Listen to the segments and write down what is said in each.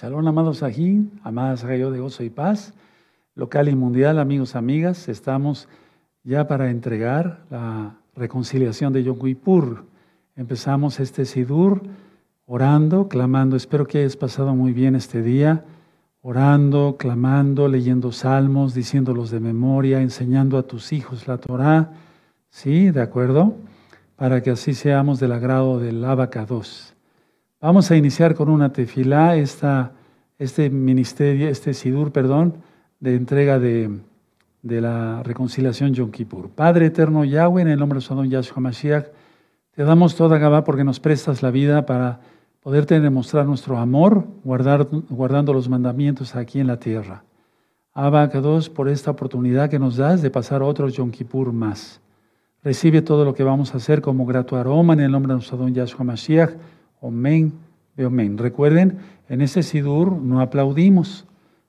Shalom, amados aquí, amadas rayo de gozo y paz, local y mundial, amigos, amigas, estamos ya para entregar la reconciliación de Yom Kippur. Empezamos este Sidur orando, clamando. Espero que hayas pasado muy bien este día, orando, clamando, leyendo salmos, diciéndolos de memoria, enseñando a tus hijos la Torah. ¿Sí? ¿De acuerdo? Para que así seamos del agrado del Abacados. Vamos a iniciar con una tefilá, esta, este ministerio, este sidur, perdón, de entrega de, la reconciliación Yom Kippur. Padre eterno Yahweh, en el nombre de su Adón Yahshua Mashiach, te damos toda Gabá porque nos prestas la vida para poderte demostrar nuestro amor, guardando los mandamientos aquí en la tierra. Abba Kadosh, por esta oportunidad que nos das de pasar otro Yom Kippur más. Recibe todo lo que vamos a hacer como grato aroma en el nombre de nuestro Adón Yahshua Mashiach Omen, omen. Recuerden, en ese Sidur no aplaudimos,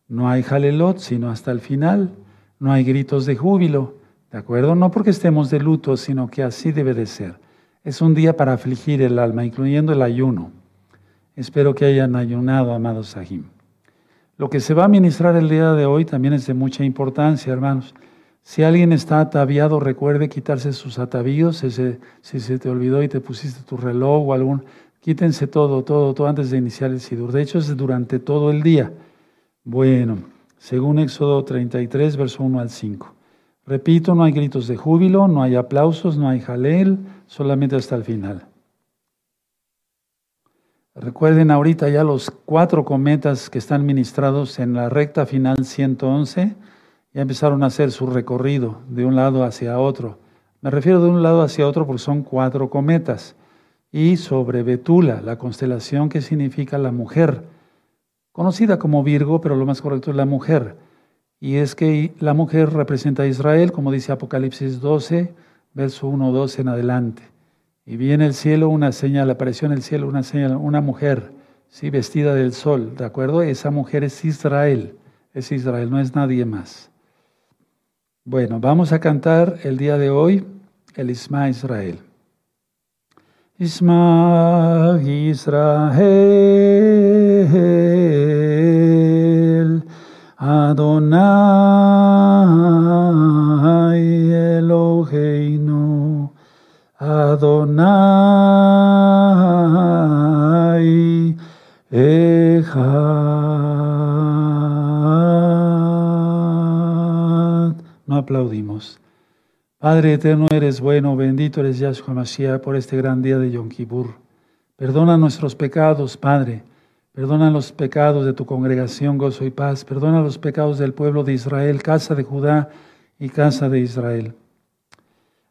no hay jalelot, sino hasta el final, no hay gritos de júbilo, ¿de acuerdo? No porque estemos de luto, sino que así debe de ser. Es un día para afligir el alma, incluyendo el ayuno. Espero que hayan ayunado, amados Sahim. Lo que se va a ministrar el día de hoy también es de mucha importancia, hermanos. Si alguien está ataviado, recuerde quitarse sus atavíos. Si se, si se te olvidó y te pusiste tu reloj o algún Quítense todo, todo, todo antes de iniciar el Sidur. De hecho, es durante todo el día. Bueno, según Éxodo 33, verso 1 al 5. Repito, no hay gritos de júbilo, no hay aplausos, no hay jalel, solamente hasta el final. Recuerden ahorita ya los cuatro cometas que están ministrados en la recta final 111, ya empezaron a hacer su recorrido de un lado hacia otro. Me refiero de un lado hacia otro porque son cuatro cometas y sobre Betula, la constelación que significa la mujer, conocida como Virgo, pero lo más correcto es la mujer. Y es que la mujer representa a Israel, como dice Apocalipsis 12, verso 1, 12 en adelante. Y vi en el cielo una señal, apareció en el cielo una señal, una mujer, sí, vestida del sol, ¿de acuerdo? Esa mujer es Israel, es Israel, no es nadie más. Bueno, vamos a cantar el día de hoy el Isma Israel. Isma Israel Adonai Eloheinu Adonai Echad. No aplaudimos. Padre eterno, eres bueno, bendito eres Yahshua Mashiach por este gran día de Yom Kippur. Perdona nuestros pecados, Padre. Perdona los pecados de tu congregación, gozo y paz. Perdona los pecados del pueblo de Israel, casa de Judá y casa de Israel.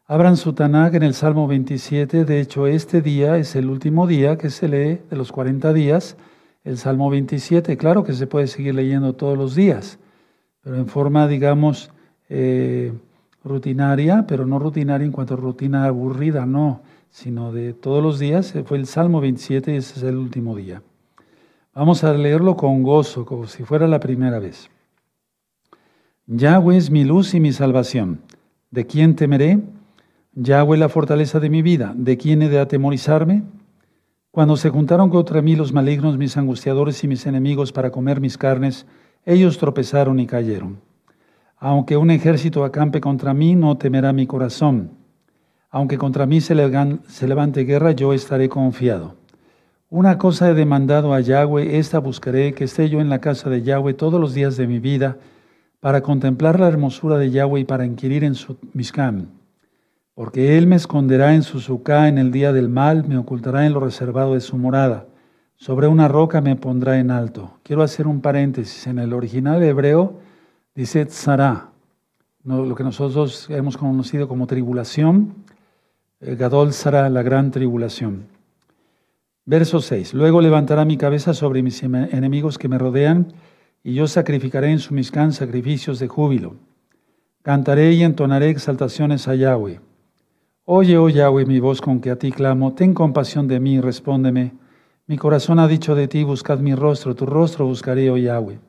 Abran su Tanakh en el Salmo 27. De hecho, este día es el último día que se lee de los 40 días, el Salmo 27. Claro que se puede seguir leyendo todos los días, pero en forma, digamos, eh, rutinaria, pero no rutinaria en cuanto a rutina aburrida, no, sino de todos los días. Fue el Salmo 27 y ese es el último día. Vamos a leerlo con gozo, como si fuera la primera vez. Yahweh es mi luz y mi salvación. ¿De quién temeré? Yahweh la fortaleza de mi vida. ¿De quién he de atemorizarme? Cuando se juntaron contra mí los malignos, mis angustiadores y mis enemigos para comer mis carnes, ellos tropezaron y cayeron. Aunque un ejército acampe contra mí, no temerá mi corazón. Aunque contra mí se levante guerra, yo estaré confiado. Una cosa he demandado a Yahweh, esta buscaré, que esté yo en la casa de Yahweh todos los días de mi vida, para contemplar la hermosura de Yahweh y para inquirir en su Mishkan. Porque Él me esconderá en su suká en el día del mal, me ocultará en lo reservado de su morada. Sobre una roca me pondrá en alto. Quiero hacer un paréntesis. En el original hebreo, Dice Tzara, lo que nosotros hemos conocido como tribulación, eh, Gadol Zara, la gran tribulación. Verso 6. Luego levantará mi cabeza sobre mis enemigos que me rodean, y yo sacrificaré en su miscán sacrificios de júbilo. Cantaré y entonaré exaltaciones a Yahweh. Oye, oh Yahweh, mi voz con que a ti clamo, ten compasión de mí, respóndeme. Mi corazón ha dicho de ti, buscad mi rostro, tu rostro buscaré, oh Yahweh.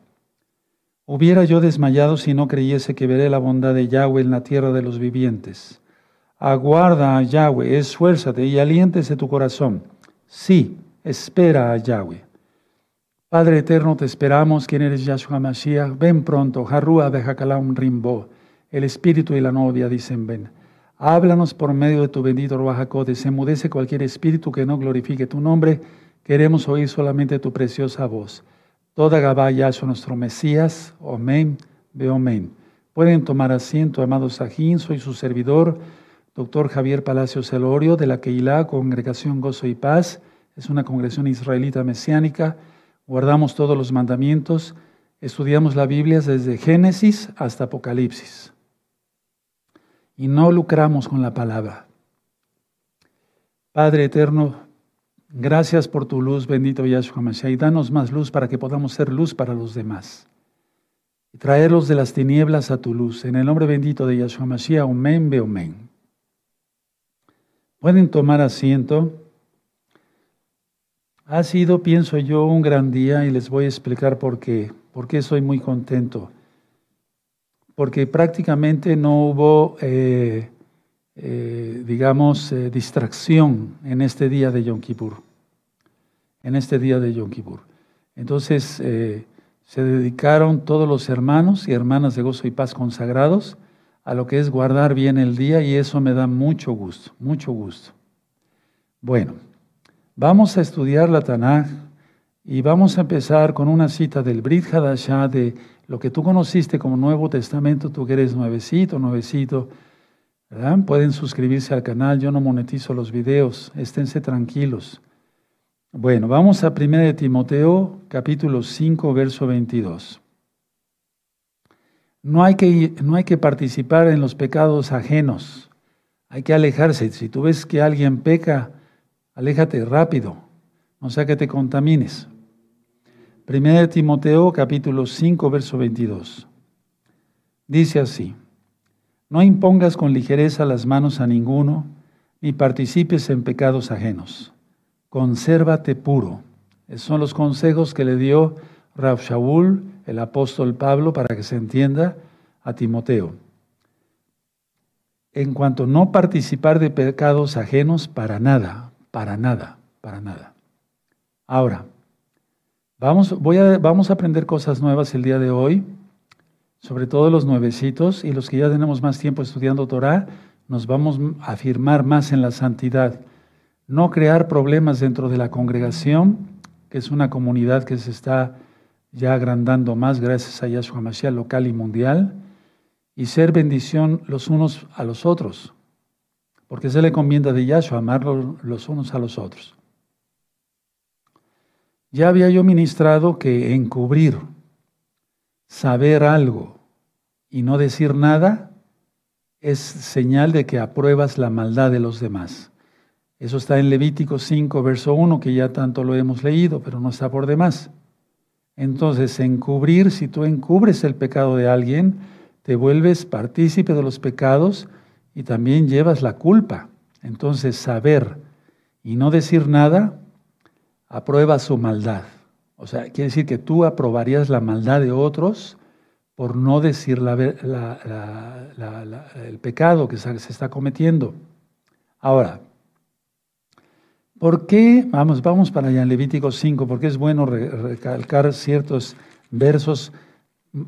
Hubiera yo desmayado si no creyese que veré la bondad de Yahweh en la tierra de los vivientes. Aguarda a Yahweh, esfuérzate y aliéntese tu corazón. Sí, espera a Yahweh. Padre eterno, te esperamos, quien eres Yahshua Mashiach. Ven pronto, Harrua Bejakalam Rimbo. El espíritu y la novia dicen ven. Háblanos por medio de tu bendito Ruach Desemudece cualquier espíritu que no glorifique tu nombre. Queremos oír solamente tu preciosa voz. Toda Gabá Yahshua, nuestro Mesías. Amén. Ve amén. Pueden tomar asiento, amados Sajín. Soy su servidor, doctor Javier Palacio Celorio, de la Keilah, Congregación Gozo y Paz. Es una congregación israelita mesiánica guardamos todos los mandamientos, estudiamos la Biblia desde Génesis hasta Apocalipsis. Y no lucramos con la palabra. Padre eterno, gracias por tu luz, bendito Yahshua Mashiach, y danos más luz para que podamos ser luz para los demás. Y traerlos de las tinieblas a tu luz. En el nombre bendito de Yahshua Mashiach, amén, be amén. Pueden tomar asiento. Ha sido, pienso yo, un gran día y les voy a explicar por qué. Por qué soy muy contento. Porque prácticamente no hubo, eh, eh, digamos, eh, distracción en este día de Yom Kippur. En este día de Yom Kippur. Entonces, se dedicaron todos los hermanos y hermanas de gozo y paz consagrados a lo que es guardar bien el día y eso me da mucho gusto, mucho gusto. Bueno. Vamos a estudiar la Tanaj y vamos a empezar con una cita del Brit Hadashah de lo que tú conociste como Nuevo Testamento, tú que eres nuevecito, nuevecito. Pueden suscribirse al canal, yo no monetizo los videos, esténse tranquilos. Bueno, vamos a 1 de Timoteo, capítulo 5, verso 22. No hay, que, no hay que participar en los pecados ajenos, hay que alejarse. Si tú ves que alguien peca, Aléjate rápido, no sea que te contamines. Primera de Timoteo capítulo 5 verso 22. Dice así, no impongas con ligereza las manos a ninguno, ni participes en pecados ajenos. Consérvate puro. Esos son los consejos que le dio Rav Shaul, el apóstol Pablo, para que se entienda a Timoteo. En cuanto no participar de pecados ajenos, para nada, para nada, para nada. Ahora, vamos, voy vamos a aprender cosas nuevas el día de hoy, sobre todo los nuevecitos y los que ya tenemos más tiempo estudiando Torah, nos vamos a afirmar más en la santidad. No crear problemas dentro de la congregación, que es una comunidad que se está ya agrandando más gracias a Yahshua Mashiach local y mundial, y ser bendición los unos a los otros porque se le comienda de Yahshua amar los unos a los otros. Ya había yo ministrado que encubrir, saber algo y no decir nada es señal de que apruebas la maldad de los demás. Eso está en Levítico 5, verso 1, que ya tanto lo hemos leído, pero no está por demás. Entonces, encubrir, si tú encubres el pecado de alguien, te vuelves partícipe de los pecados y también llevas la culpa. Entonces, saber y no decir nada aprueba su maldad. O sea, quiere decir que tú aprobarías la maldad de otros por no decir el pecado que se está cometiendo. Ahora, ¿por qué? Vamos, vamos para allá en Levítico 5, porque es bueno recalcar ciertos versos.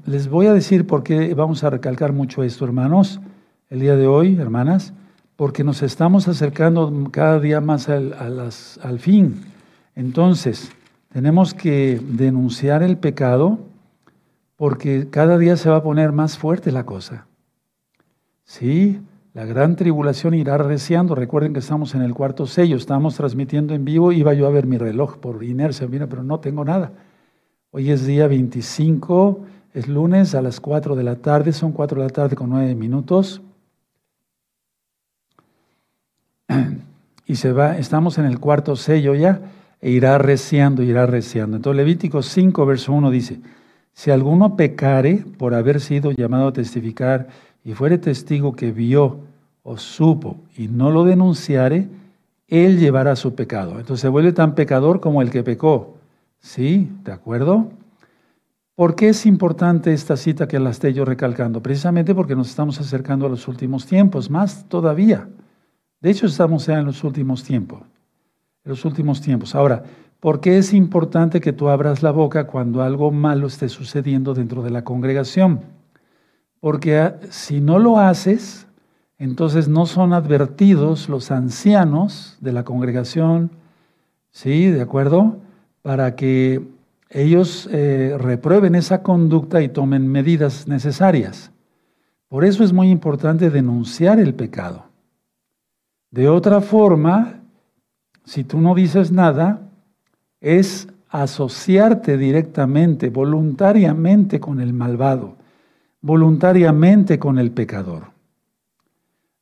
Les voy a decir por qué vamos a recalcar mucho esto, hermanos el día de hoy, hermanas, porque nos estamos acercando cada día más al, al fin. Entonces, tenemos que denunciar el pecado porque cada día se va a poner más fuerte la cosa. Sí, la gran tribulación irá reciando. Recuerden que estamos en el cuarto sello, estamos transmitiendo en vivo. Iba yo a ver mi reloj por inercia, mira, pero no tengo nada. Hoy es día 25, es lunes a las 4 de la tarde, son 4 de la tarde con 9 minutos. y se va, estamos en el cuarto sello ya, e irá reciando, irá reciando. Entonces Levítico 5, verso 1 dice, Si alguno pecare por haber sido llamado a testificar y fuere testigo que vio o supo y no lo denunciare, él llevará su pecado. Entonces se vuelve tan pecador como el que pecó. ¿Sí? ¿De acuerdo? ¿Por qué es importante esta cita que la estoy yo recalcando? Precisamente porque nos estamos acercando a los últimos tiempos, más todavía. De hecho, estamos ya en los últimos tiempos. En los últimos tiempos. Ahora, ¿por qué es importante que tú abras la boca cuando algo malo esté sucediendo dentro de la congregación? Porque ah, si no lo haces, entonces no son advertidos los ancianos de la congregación, ¿sí? ¿De acuerdo? Para que ellos eh, reprueben esa conducta y tomen medidas necesarias. Por eso es muy importante denunciar el pecado. De otra forma, si tú no dices nada, es asociarte directamente, voluntariamente con el malvado, voluntariamente con el pecador.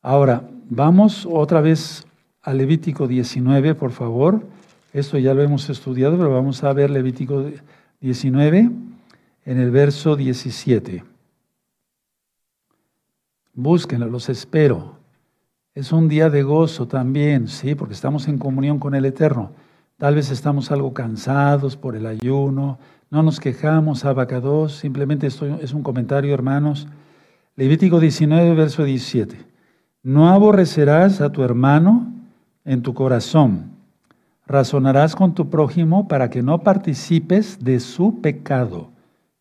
Ahora, vamos otra vez a Levítico 19, por favor. Esto ya lo hemos estudiado, pero vamos a ver Levítico 19 en el verso 17. Búsquenlo, los espero. Es un día de gozo también, sí, porque estamos en comunión con el Eterno. Tal vez estamos algo cansados por el ayuno, no nos quejamos, abacados, simplemente esto es un comentario, hermanos. Levítico 19, verso 17. No aborrecerás a tu hermano en tu corazón razonarás con tu prójimo para que no participes de su pecado.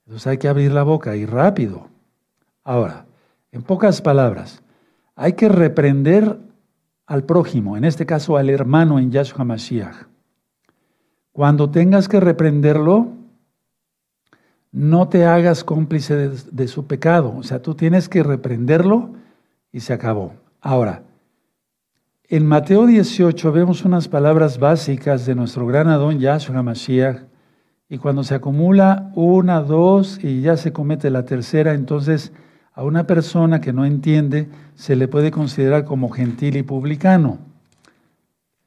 Entonces hay que abrir la boca y rápido. Ahora, en pocas palabras, hay que reprender al prójimo, en este caso al hermano en Yahshua Mashiach. Cuando tengas que reprenderlo, no te hagas cómplice de, su pecado. O sea, tú tienes que reprenderlo y se acabó. Ahora, en Mateo 18 vemos unas palabras básicas de nuestro gran Adón Yahshua Mashiach, y cuando se acumula una, dos y ya se comete la tercera, entonces a una persona que no entiende se le puede considerar como gentil y publicano.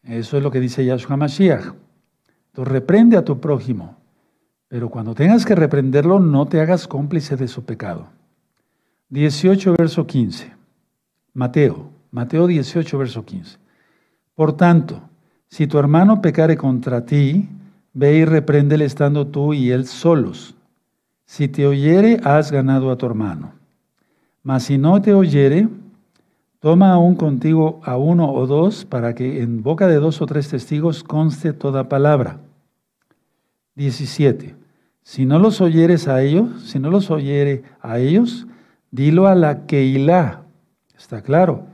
Eso es lo que dice Yahshua Mashiach. Entonces reprende a tu prójimo, pero cuando tengas que reprenderlo, no te hagas cómplice de su pecado. 18, verso 15. Mateo. Mateo 18, verso 15. Por tanto, si tu hermano pecare contra ti, ve y repréndele estando tú y él solos. Si te oyere, has ganado a tu hermano. Mas si no te oyere, toma aún contigo a uno o dos, para que en boca de dos o tres testigos conste toda palabra. 17. Si no los oyeres a ellos, si no los oyere a ellos, dilo a la Keilah. Está claro.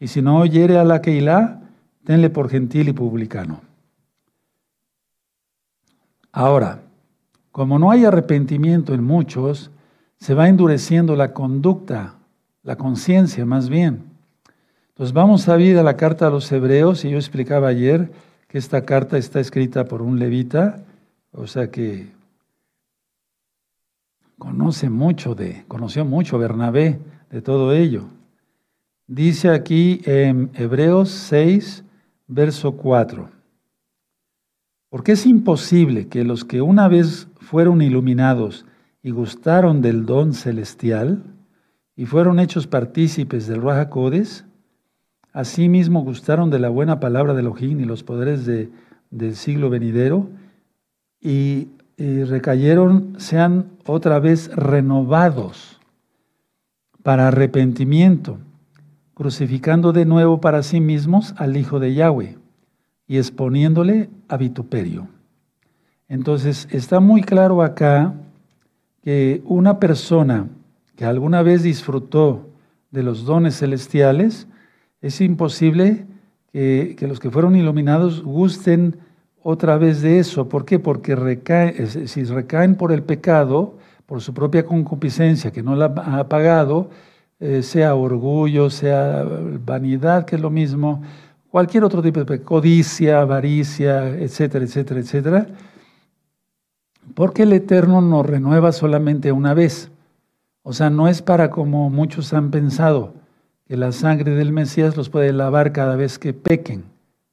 Y si no oyere a la Keilah, tenle por gentil y publicano. Ahora, como no hay arrepentimiento en muchos, se va endureciendo la conducta, la conciencia más bien. Entonces vamos a ir a la carta a los hebreos, y yo explicaba ayer que esta carta está escrita por un levita, o sea que conoce mucho de, conoció mucho Bernabé de todo ello. Dice aquí en Hebreos 6, verso 4. Porque es imposible que los que una vez fueron iluminados y gustaron del don celestial y fueron hechos partícipes del Ruach Codes, asimismo gustaron de la buena palabra de Elohim y los poderes de, del siglo venidero y, y recayeron, sean otra vez renovados para arrepentimiento crucificando de nuevo para sí mismos al Hijo de Yahweh y exponiéndole a vituperio. Entonces, está muy claro acá que una persona que alguna vez disfrutó de los dones celestiales, es imposible que, los que fueron iluminados gusten otra vez de eso. ¿Por qué? Porque si recaen por el pecado, por su propia concupiscencia que no la ha pagado, eh, sea orgullo, sea vanidad, que es lo mismo, cualquier otro tipo de codicia, avaricia, etcétera, etcétera, etcétera, porque el Eterno nos renueva solamente una vez. O sea, no es para como muchos han pensado, que la sangre del Mesías los puede lavar cada vez que pequen.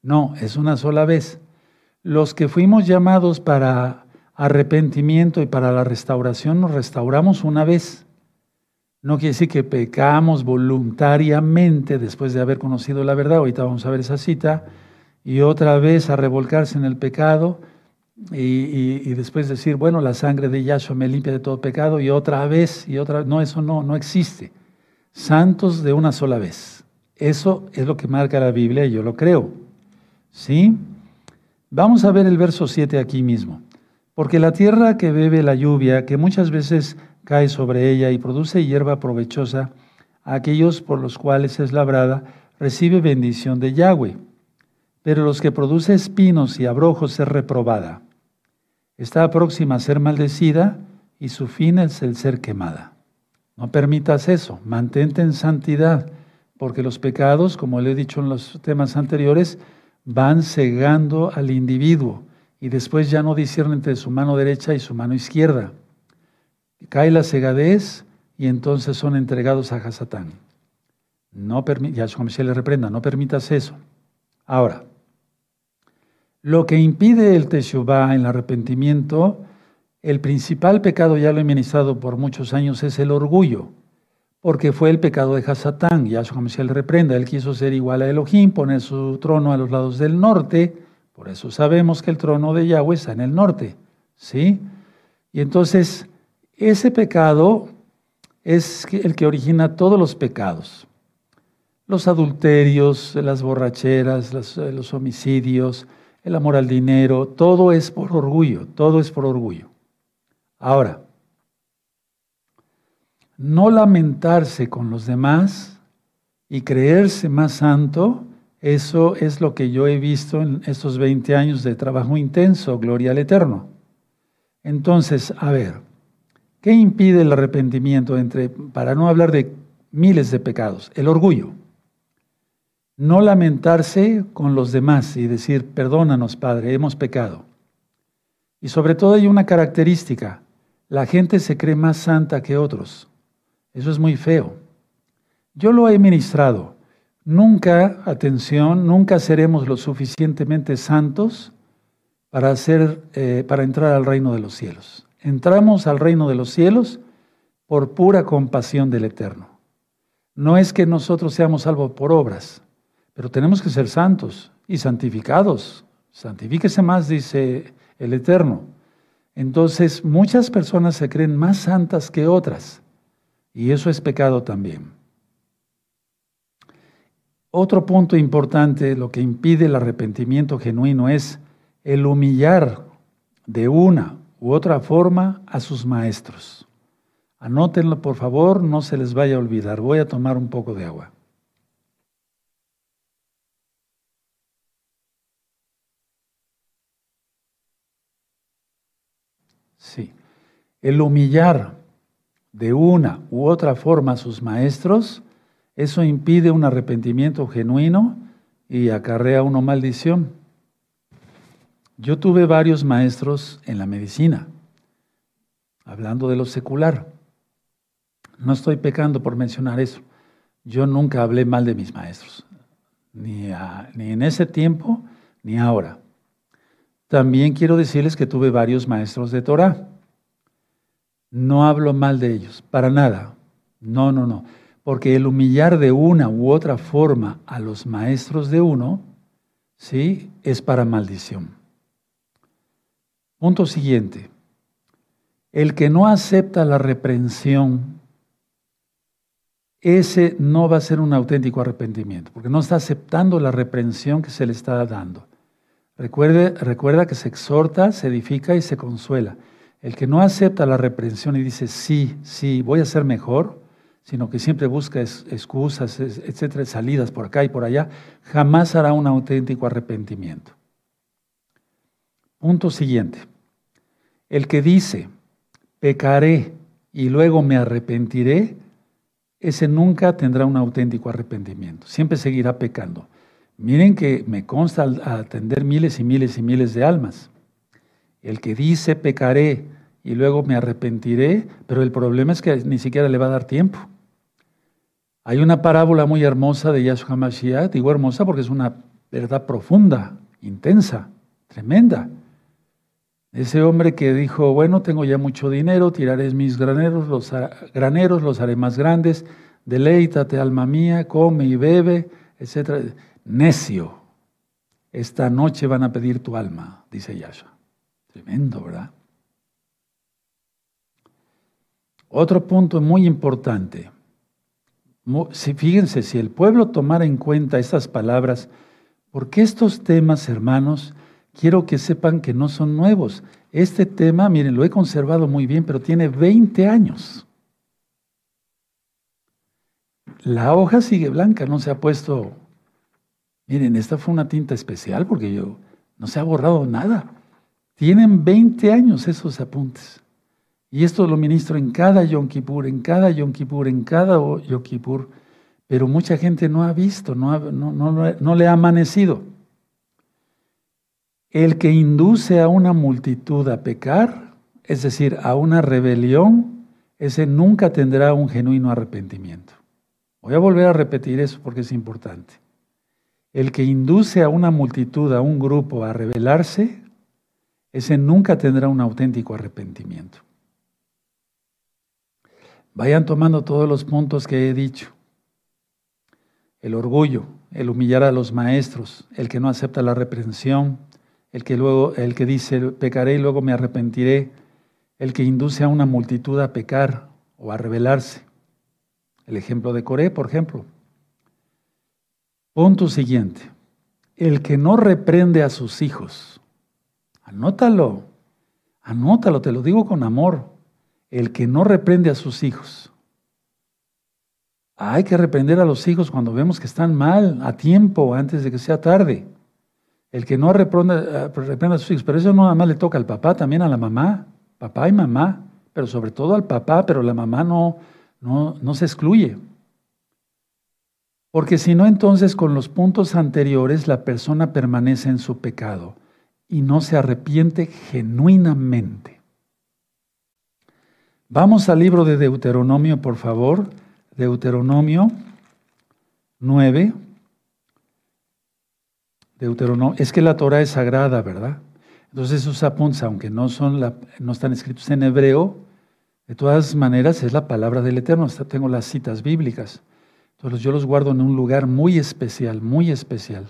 No, es una sola vez. Los que fuimos llamados para arrepentimiento y para la restauración nos restauramos una vez. No quiere decir que pecamos voluntariamente después de haber conocido la verdad. Ahorita vamos a ver esa cita. Y otra vez a revolcarse en el pecado y, después decir, bueno, la sangre de Yahshua me limpia de todo pecado. Y otra vez, y otra No, eso no, no existe. Santos de una sola vez. Eso es lo que marca la Biblia y yo lo creo. ¿Sí? Vamos a ver el verso 7 aquí mismo. Porque la tierra que bebe la lluvia, que muchas veces cae sobre ella y produce hierba provechosa, a aquellos por los cuales es labrada, recibe bendición de Yahweh. Pero los que produce espinos y abrojos es reprobada. Está próxima a ser maldecida y su fin es el ser quemada. No permitas eso, mantente en santidad, porque los pecados, como le he dicho en los temas anteriores, van cegando al individuo y después ya no disciernen entre su mano derecha y su mano izquierda. Cae la cegadez y entonces son entregados a Hasatán. No Yahshua se le reprenda, no permitas eso. Ahora, lo que impide el Teshuvah, el arrepentimiento, el principal pecado, ya lo he ministrado por muchos años, es el orgullo, porque fue el pecado de Hasatán. Yahshua se le reprenda, él quiso ser igual a Elohim, poner su trono a los lados del norte, por eso sabemos que el trono de Yahweh está en el norte, ¿sí? Y entonces, ese pecado es el que origina todos los pecados. Los adulterios, las borracheras, los, homicidios, el amor al dinero, todo es por orgullo, todo es por orgullo. Ahora, no lamentarse con los demás y creerse más santo eso es lo que yo he visto en estos 20 años de trabajo intenso, gloria al Eterno. Entonces, a ver, ¿qué impide el arrepentimiento entre, para no hablar de miles de pecados? El orgullo. No lamentarse con los demás y decir, perdónanos, Padre, hemos pecado. Y sobre todo hay una característica, la gente se cree más santa que otros. Eso es muy feo. Yo lo he ministrado. Nunca, atención, nunca seremos lo suficientemente santos para, hacer, eh, para entrar al reino de los cielos. Entramos al reino de los cielos por pura compasión del Eterno. No es que nosotros seamos salvos por obras, pero tenemos que ser santos y santificados. Santifíquese más, dice el Eterno. Entonces, muchas personas se creen más santas que otras, y eso es pecado también. Otro punto importante, lo que impide el arrepentimiento genuino es el humillar de una u otra forma a sus maestros. Anótenlo, por favor, no se les vaya a olvidar. Voy a tomar un poco de agua. Sí. El humillar de una u otra forma a sus maestros eso impide un arrepentimiento genuino y acarrea una maldición. Yo tuve varios maestros en la medicina, hablando de lo secular. No estoy pecando por mencionar eso. Yo nunca hablé mal de mis maestros, ni, ni en ese tiempo ni ahora. También quiero decirles que tuve varios maestros de Torah. No hablo mal de ellos, para nada. No, no, no. Porque el humillar de una u otra forma a los maestros de uno, ¿sí? Es para maldición. Punto siguiente. El que no acepta la reprensión, ese no va a ser un auténtico arrepentimiento, porque no está aceptando la reprensión que se le está dando. Recuerde, recuerda que se exhorta, se edifica y se consuela. El que no acepta la reprensión y dice, sí, sí, voy a ser mejor, sino que siempre busca excusas, etcétera, salidas por acá y por allá, jamás hará un auténtico arrepentimiento. Punto siguiente. El que dice, pecaré y luego me arrepentiré, ese nunca tendrá un auténtico arrepentimiento, siempre seguirá pecando. Miren que me consta atender miles y miles y miles de almas. El que dice pecaré y luego me arrepentiré, pero el problema es que ni siquiera le va a dar tiempo. Hay una parábola muy hermosa de Yahshua Mashiach, digo hermosa porque es una verdad profunda, intensa, tremenda. Ese hombre que dijo, bueno, tengo ya mucho dinero, tiraré mis graneros, los graneros los haré más grandes, deleítate, alma mía, come y bebe, etc. Necio, esta noche van a pedir tu alma, dice Yahshua. Tremendo, ¿verdad? Otro punto muy importante. Fíjense, si el pueblo tomara en cuenta estas palabras, porque estos temas, hermanos, quiero que sepan que no son nuevos. Este tema, miren, lo he conservado muy bien, pero tiene 20 años. La hoja sigue blanca, no se ha puesto. Miren, esta fue una tinta especial porque yo no se ha borrado nada. Tienen 20 años esos apuntes. Y esto lo ministro en cada Yom Kippur, en cada Yom Kippur, en cada Yom Kippur. Pero mucha gente no ha visto, no, no, no le ha amanecido. El que induce a una multitud a pecar, es decir, a una rebelión, ese nunca tendrá un genuino arrepentimiento. Voy a volver a repetir eso porque es importante. El que induce a una multitud, a un grupo a rebelarse, ese nunca tendrá un auténtico arrepentimiento. Vayan tomando todos los puntos que he dicho. El orgullo, el humillar a los maestros, el que no acepta la reprensión, el que luego el que dice pecaré y luego me arrepentiré, el que induce a una multitud a pecar o a rebelarse. El ejemplo de Coré, por ejemplo. Punto siguiente. El que no reprende a sus hijos. Anótalo. Anótalo, te lo digo con amor el que no reprende a sus hijos. Hay que reprender a los hijos cuando vemos que están mal, a tiempo, antes de que sea tarde. El que no eh, reprende a sus hijos, pero eso no nada más le toca al papá, también a la mamá, papá y mamá, pero sobre todo al papá, pero la mamá no, no, no se excluye. Porque si no, entonces con los puntos anteriores la persona permanece en su pecado y no se arrepiente genuinamente. Vamos al libro de Deuteronomio, por favor. Deuteronomio 9. Deuteronomio. Es que la Torah es sagrada, ¿verdad? Entonces esos apuntes, aunque no, son no están escritos en hebreo, de todas maneras es la palabra del Eterno. Tengo las citas bíblicas. Entonces yo los guardo en un lugar muy especial, muy especial,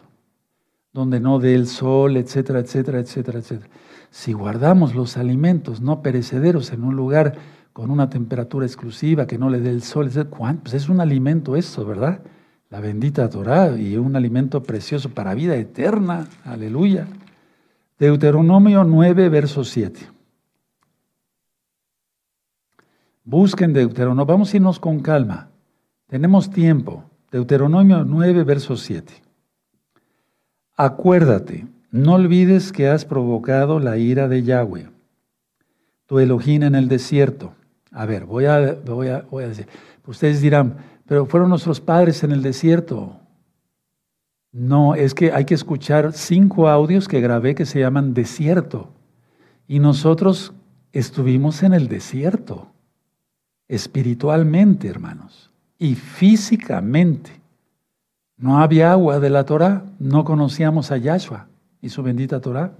donde no dé el sol, etcétera, etcétera, etcétera, etcétera. Si guardamos los alimentos no perecederos en un lugar con una temperatura exclusiva, que no le dé el sol. Pues es un alimento eso, ¿verdad? La bendita Torah y un alimento precioso para vida eterna. Aleluya. Deuteronomio 9, verso 7. Busquen Deuteronomio. Vamos a irnos con calma. Tenemos tiempo. Deuteronomio 9, verso 7. Acuérdate, no olvides que has provocado la ira de Yahweh, tu Elohim en el desierto a ver, voy a, voy a, voy a decir, ustedes dirán, pero fueron nuestros padres en el desierto. No, es que hay que escuchar cinco audios que grabé que se llaman desierto. Y nosotros estuvimos en el desierto, espiritualmente, hermanos, y físicamente. No había agua de la Torah, no conocíamos a Yahshua y su bendita Torah.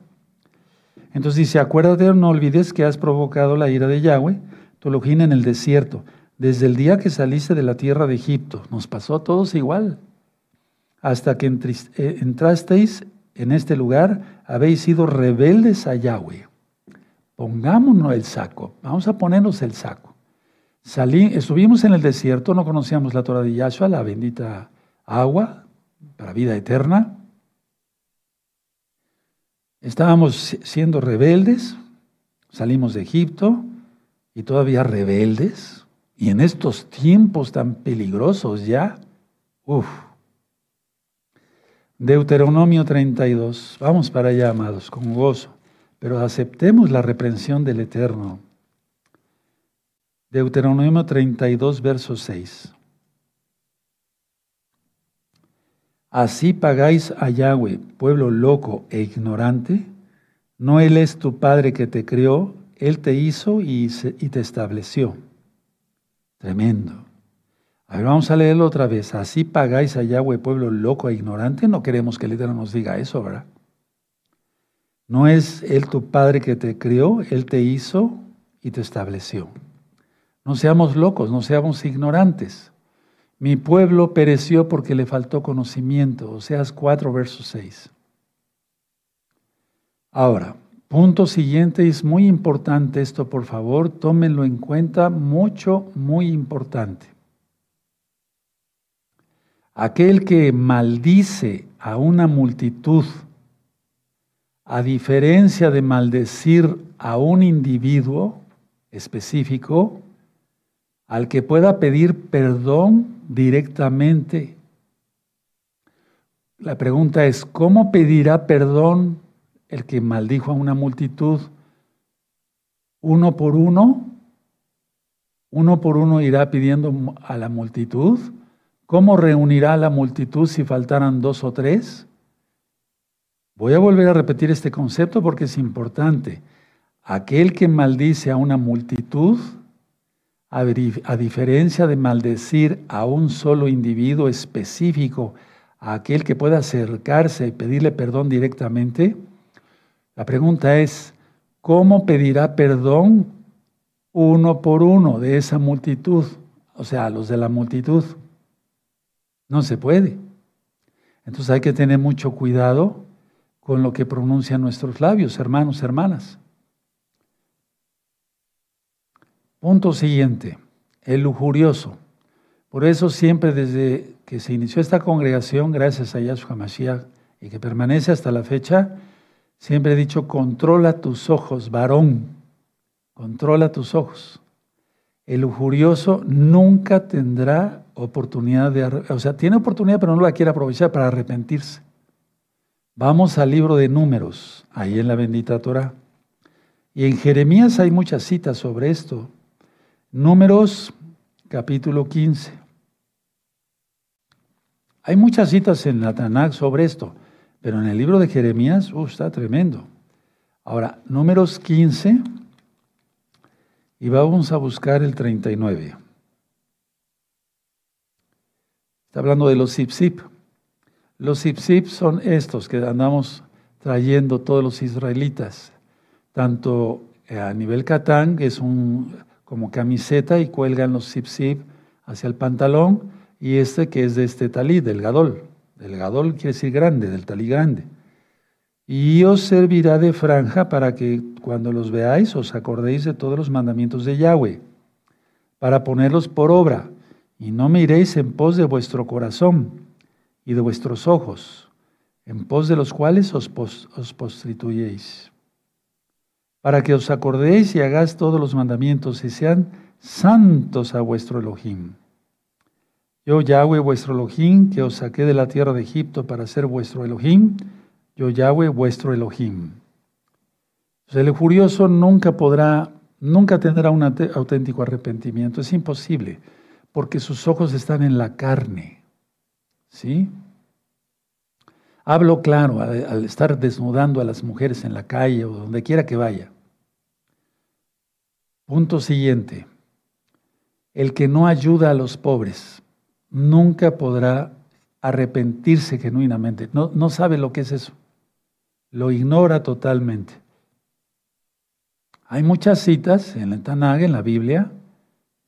Entonces dice, acuérdate, no olvides que has provocado la ira de Yahweh tu en el desierto, desde el día que saliste de la tierra de Egipto. Nos pasó a todos igual. Hasta que eh, entrasteis en este lugar, habéis sido rebeldes a Yahweh. Pongámonos el saco. Vamos a ponernos el saco. Salí, estuvimos en el desierto, no conocíamos la Torah de Yahshua, la bendita agua para vida eterna. Estábamos siendo rebeldes, salimos de Egipto, y todavía rebeldes, y en estos tiempos tan peligrosos ya, uff. Deuteronomio 32, vamos para allá, amados, con gozo, pero aceptemos la reprensión del Eterno. Deuteronomio 32, verso 6. Así pagáis a Yahweh, pueblo loco e ignorante. No Él es tu Padre que te crió, él te hizo y, te estableció. Tremendo. A ver, vamos a leerlo otra vez. Así pagáis a Yahweh, pueblo loco e ignorante. No queremos que el Eterno nos diga eso, ¿verdad? No es Él tu Padre que te crió, Él te hizo y te estableció. No seamos locos, no seamos ignorantes. Mi pueblo pereció porque le faltó conocimiento. Oseas 4, verso 6. Ahora, punto siguiente, es muy importante esto, por favor, tómenlo en cuenta, mucho, muy importante. Aquel que maldice a una multitud, a diferencia de maldecir a un individuo específico, al que pueda pedir perdón directamente. La pregunta es, ¿cómo pedirá perdón el que maldijo a una multitud? ¿Uno por uno? ¿Uno por uno irá pidiendo a la multitud? ¿Cómo reunirá a la multitud si faltaran dos o tres? Voy a volver a repetir este concepto porque es importante. Aquel que maldice a una multitud a diferencia de maldecir a un solo individuo específico, a aquel que pueda acercarse y pedirle perdón directamente, la pregunta es, ¿cómo pedirá perdón uno por uno de esa multitud? O sea, los de la multitud. No se puede. Entonces hay que tener mucho cuidado con lo que pronuncian nuestros labios, hermanos, hermanas. Punto siguiente, el lujurioso. Por eso siempre desde que se inició esta congregación, gracias a Yahshua Mashiach, y que permanece hasta la fecha, siempre he dicho, controla tus ojos, varón, controla tus ojos. El lujurioso nunca tendrá oportunidad de, o sea, tiene oportunidad pero no la quiere aprovechar para arrepentirse. Vamos al libro de números, ahí en la bendita Torah. Y en Jeremías hay muchas citas sobre esto. Números capítulo 15. Hay muchas citas en la Tanakh sobre esto, pero en el libro de Jeremías uh, está tremendo. Ahora, números 15 y vamos a buscar el 39. Está hablando de los zip Los zip son estos que andamos trayendo todos los israelitas, tanto a nivel Catán, que es un como camiseta y cuelgan los zip zip hacia el pantalón y este que es de este talí, del gadol. Gadol quiere decir grande, del talí grande. Y os servirá de franja para que cuando los veáis os acordéis de todos los mandamientos de Yahweh, para ponerlos por obra, y no miréis en pos de vuestro corazón y de vuestros ojos, en pos de los cuales os, os postituyéis para que os acordéis y hagáis todos los mandamientos y sean santos a vuestro Elohim. Yo, Yahweh, vuestro Elohim, que os saqué de la tierra de Egipto para ser vuestro Elohim, yo, Yahweh, vuestro Elohim. el furioso nunca podrá, nunca tendrá un auténtico arrepentimiento, es imposible, porque sus ojos están en la carne. ¿Sí? Hablo claro al estar desnudando a las mujeres en la calle o donde quiera que vaya. Punto siguiente. El que no ayuda a los pobres nunca podrá arrepentirse genuinamente. No, no sabe lo que es eso. Lo ignora totalmente. Hay muchas citas en el Tanag, en la Biblia,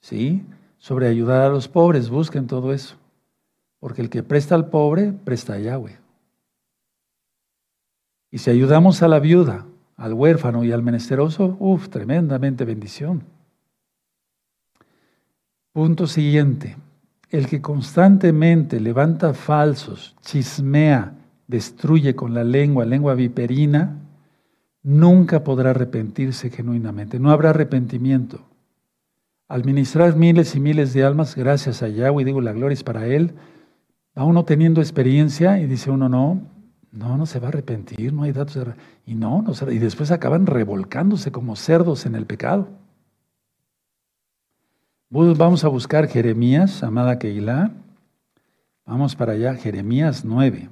¿sí? sobre ayudar a los pobres. Busquen todo eso. Porque el que presta al pobre, presta a Yahweh. Y si ayudamos a la viuda, al huérfano y al menesteroso, uff, tremendamente bendición. Punto siguiente. El que constantemente levanta falsos, chismea, destruye con la lengua, lengua viperina, nunca podrá arrepentirse genuinamente. No habrá arrepentimiento. Al ministrar miles y miles de almas, gracias a Yahweh, digo, la gloria es para Él, a uno teniendo experiencia y dice uno, no, no, no se va a arrepentir, no hay datos de... Y no, y después acaban revolcándose como cerdos en el pecado. Vamos a buscar Jeremías, amada Keilah. Vamos para allá, Jeremías 9.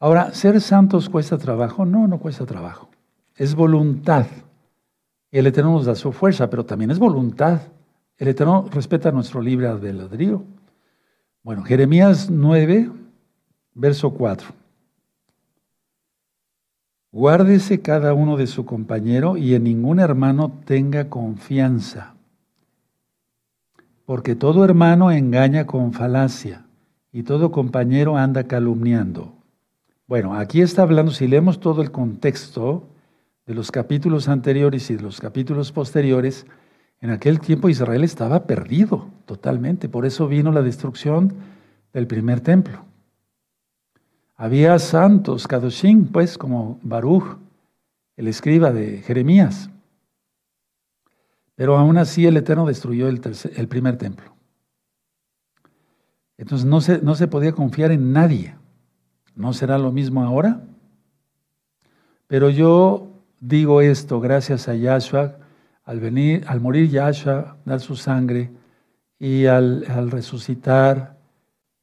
Ahora, ¿ser santos cuesta trabajo? No, no cuesta trabajo. Es voluntad. El Eterno nos da su fuerza, pero también es voluntad. El Eterno respeta nuestro libre albedrío. Bueno, Jeremías 9, verso 4. Guárdese cada uno de su compañero y en ningún hermano tenga confianza, porque todo hermano engaña con falacia y todo compañero anda calumniando. Bueno, aquí está hablando, si leemos todo el contexto de los capítulos anteriores y de los capítulos posteriores, en aquel tiempo Israel estaba perdido totalmente, por eso vino la destrucción del primer templo. Había santos, Kadoshim, pues como Baruch, el escriba de Jeremías. Pero aún así el Eterno destruyó el, primer templo. Entonces no se, no se podía confiar en nadie. ¿No será lo mismo ahora? Pero yo digo esto gracias a Yahshua, al venir, al morir Yahshua, dar su sangre y al, resucitar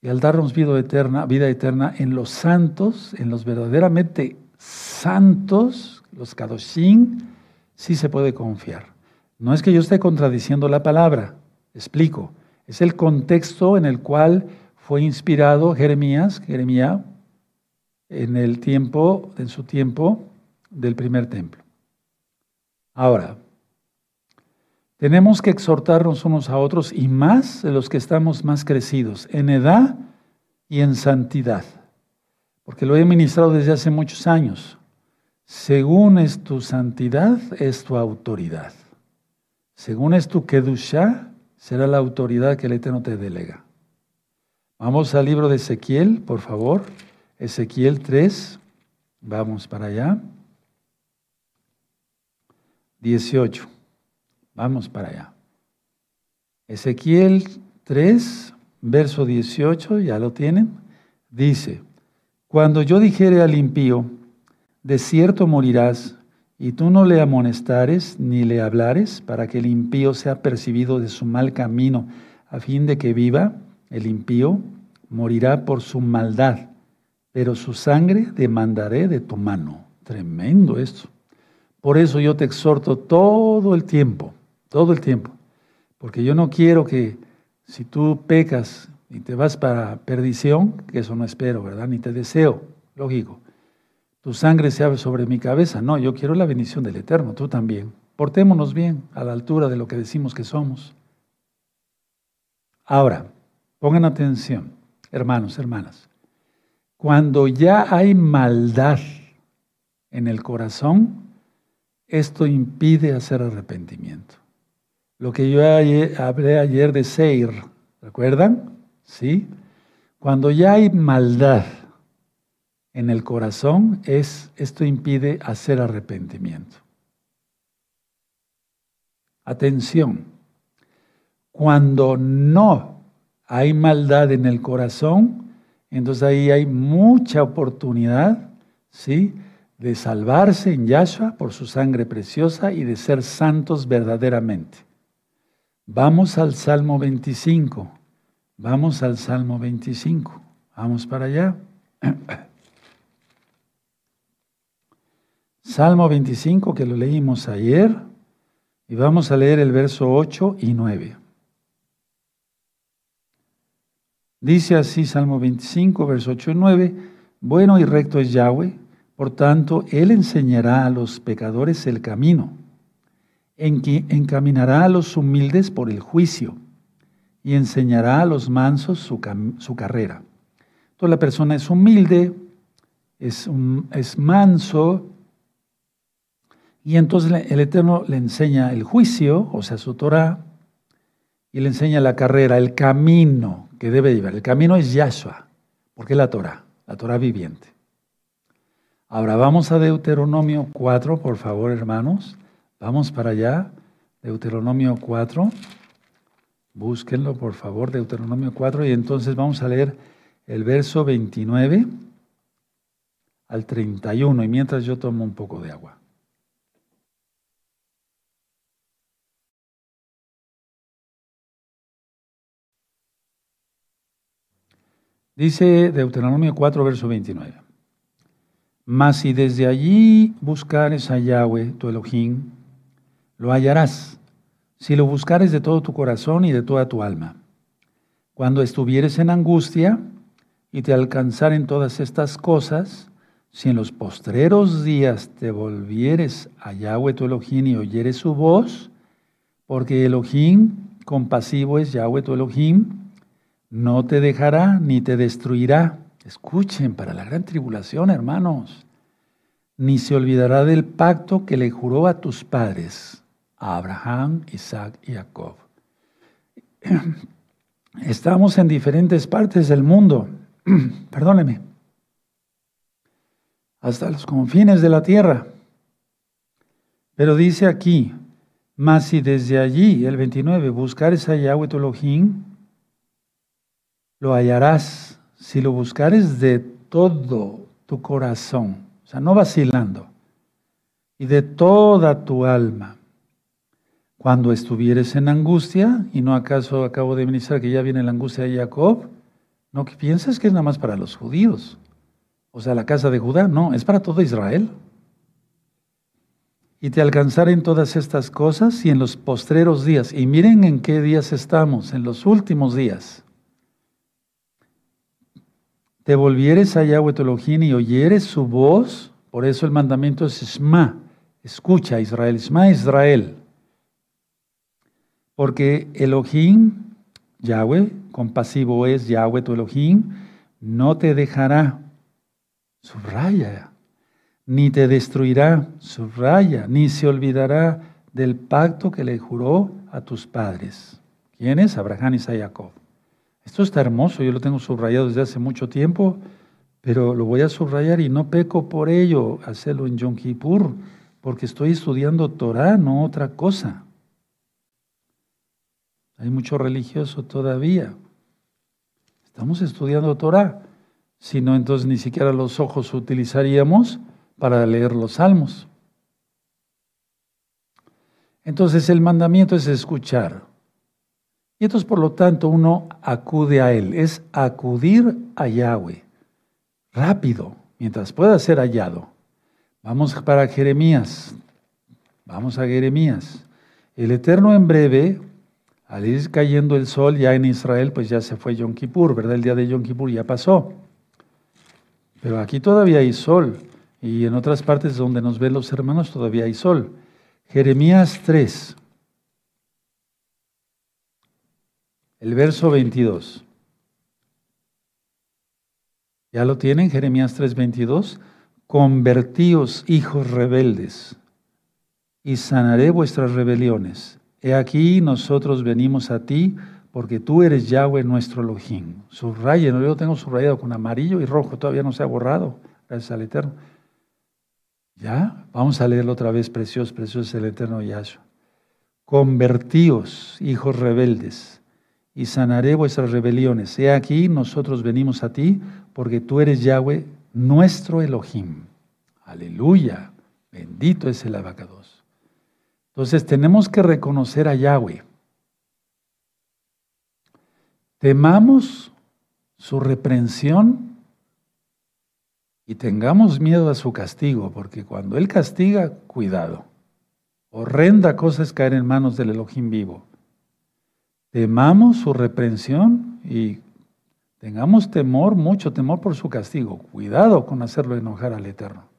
y al darnos vida eterna, vida eterna en los santos, en los verdaderamente santos, los kadoshim, sí se puede confiar. No es que yo esté contradiciendo la palabra, explico. Es el contexto en el cual fue inspirado Jeremías, Jeremías, en el tiempo, en su tiempo del primer templo. Ahora, tenemos que exhortarnos unos a otros y más de los que estamos más crecidos en edad y en santidad, porque lo he ministrado desde hace muchos años. Según es tu santidad, es tu autoridad. Según es tu kedusha, será la autoridad que el Eterno te delega. Vamos al libro de Ezequiel, por favor. Ezequiel 3, vamos para allá. 18, vamos para allá. Ezequiel 3, verso 18, ya lo tienen, dice, cuando yo dijere al impío, de cierto morirás, y tú no le amonestares ni le hablares, para que el impío sea percibido de su mal camino, a fin de que viva, el impío morirá por su maldad pero su sangre demandaré de tu mano. Tremendo esto. Por eso yo te exhorto todo el tiempo, todo el tiempo, porque yo no quiero que si tú pecas y te vas para perdición, que eso no espero, ¿verdad? Ni te deseo, lógico. Tu sangre se abre sobre mi cabeza. No, yo quiero la bendición del Eterno, tú también. Portémonos bien a la altura de lo que decimos que somos. Ahora, pongan atención, hermanos, hermanas. Cuando ya hay maldad en el corazón, esto impide hacer arrepentimiento. Lo que yo hablé ayer de Seir, ¿recuerdan? ¿Sí? Cuando ya hay maldad en el corazón, es, esto impide hacer arrepentimiento. Atención, cuando no hay maldad en el corazón, entonces ahí hay mucha oportunidad, ¿sí? De salvarse en Yahshua por su sangre preciosa y de ser santos verdaderamente. Vamos al Salmo 25. Vamos al Salmo 25. Vamos para allá. Salmo 25 que lo leímos ayer y vamos a leer el verso 8 y 9. Dice así Salmo 25, verso 8 y 9, bueno y recto es Yahweh, por tanto, Él enseñará a los pecadores el camino, en que encaminará a los humildes por el juicio y enseñará a los mansos su, carrera. Entonces la persona es humilde, es, es manso, y entonces el Eterno le enseña el juicio, o sea, su Torah, y le enseña la carrera, el camino que debe llevar. El camino es Yahshua, porque es la Torah, la Torah viviente. Ahora vamos a Deuteronomio 4, por favor, hermanos. Vamos para allá. Deuteronomio 4. Búsquenlo, por favor, Deuteronomio 4. Y entonces vamos a leer el verso 29 al 31. Y mientras yo tomo un poco de agua. Dice Deuteronomio 4, verso 29. Mas si desde allí buscares a Yahweh, tu Elohim, lo hallarás, si lo buscares de todo tu corazón y de toda tu alma. Cuando estuvieres en angustia y te alcanzaren todas estas cosas, si en los postreros días te volvieres a Yahweh tu Elohim y oyeres su voz, porque Elohim compasivo es Yahweh tu Elohim, no te dejará ni te destruirá. Escuchen, para la gran tribulación, hermanos, ni se olvidará del pacto que le juró a tus padres, Abraham, Isaac y Jacob. Estamos en diferentes partes del mundo, perdóneme, hasta los confines de la tierra. Pero dice aquí, mas si desde allí, el 29, buscares a Yahweh tu Elohim, lo hallarás si lo buscares de todo tu corazón, o sea, no vacilando, y de toda tu alma. Cuando estuvieres en angustia, y no acaso acabo de ministrar que ya viene la angustia de Jacob, no que piensas que es nada más para los judíos, o sea, la casa de Judá, no, es para todo Israel y te alcanzaren todas estas cosas y en los postreros días. Y miren en qué días estamos, en los últimos días. Te volvieres a Yahweh Elohim y oyeres su voz, por eso el mandamiento es Shema, escucha Israel, Shema Israel. Porque Elohim, Yahweh, compasivo es Yahweh tu Elohim, no te dejará. Subraya ni te destruirá, subraya, ni se olvidará del pacto que le juró a tus padres. ¿Quiénes? Abraham, y Jacob. Esto está hermoso, yo lo tengo subrayado desde hace mucho tiempo, pero lo voy a subrayar y no peco por ello, hacerlo en Yom Kippur, porque estoy estudiando Torah, no otra cosa. Hay mucho religioso todavía. Estamos estudiando Torah, si no, entonces ni siquiera los ojos utilizaríamos para leer los salmos. Entonces el mandamiento es escuchar. Y entonces por lo tanto uno acude a Él, es acudir a Yahweh, rápido, mientras pueda ser hallado. Vamos para Jeremías, vamos a Jeremías. El Eterno en breve, al ir cayendo el sol ya en Israel, pues ya se fue Yom Kippur, ¿verdad? El día de Yom Kippur ya pasó. Pero aquí todavía hay sol. Y en otras partes donde nos ven los hermanos todavía hay sol. Jeremías 3, el verso 22. ¿Ya lo tienen? Jeremías 3, 22. Convertíos, hijos rebeldes, y sanaré vuestras rebeliones. He aquí nosotros venimos a ti, porque tú eres Yahweh nuestro Elohim. Subrayen, yo lo tengo subrayado con amarillo y rojo, todavía no se ha borrado, gracias al Eterno. ¿Ya? Vamos a leerlo otra vez, precioso, precioso es el eterno Yahshua. Convertíos, hijos rebeldes, y sanaré vuestras rebeliones. He aquí, nosotros venimos a ti, porque tú eres Yahweh, nuestro Elohim. Aleluya. Bendito es el abacados. Entonces tenemos que reconocer a Yahweh. Temamos su reprensión y tengamos miedo a su castigo, porque cuando Él castiga, cuidado. Horrenda cosa es caer en manos del Elohim vivo. Temamos su reprensión y tengamos temor, mucho temor por su castigo. Cuidado con hacerlo enojar al Eterno.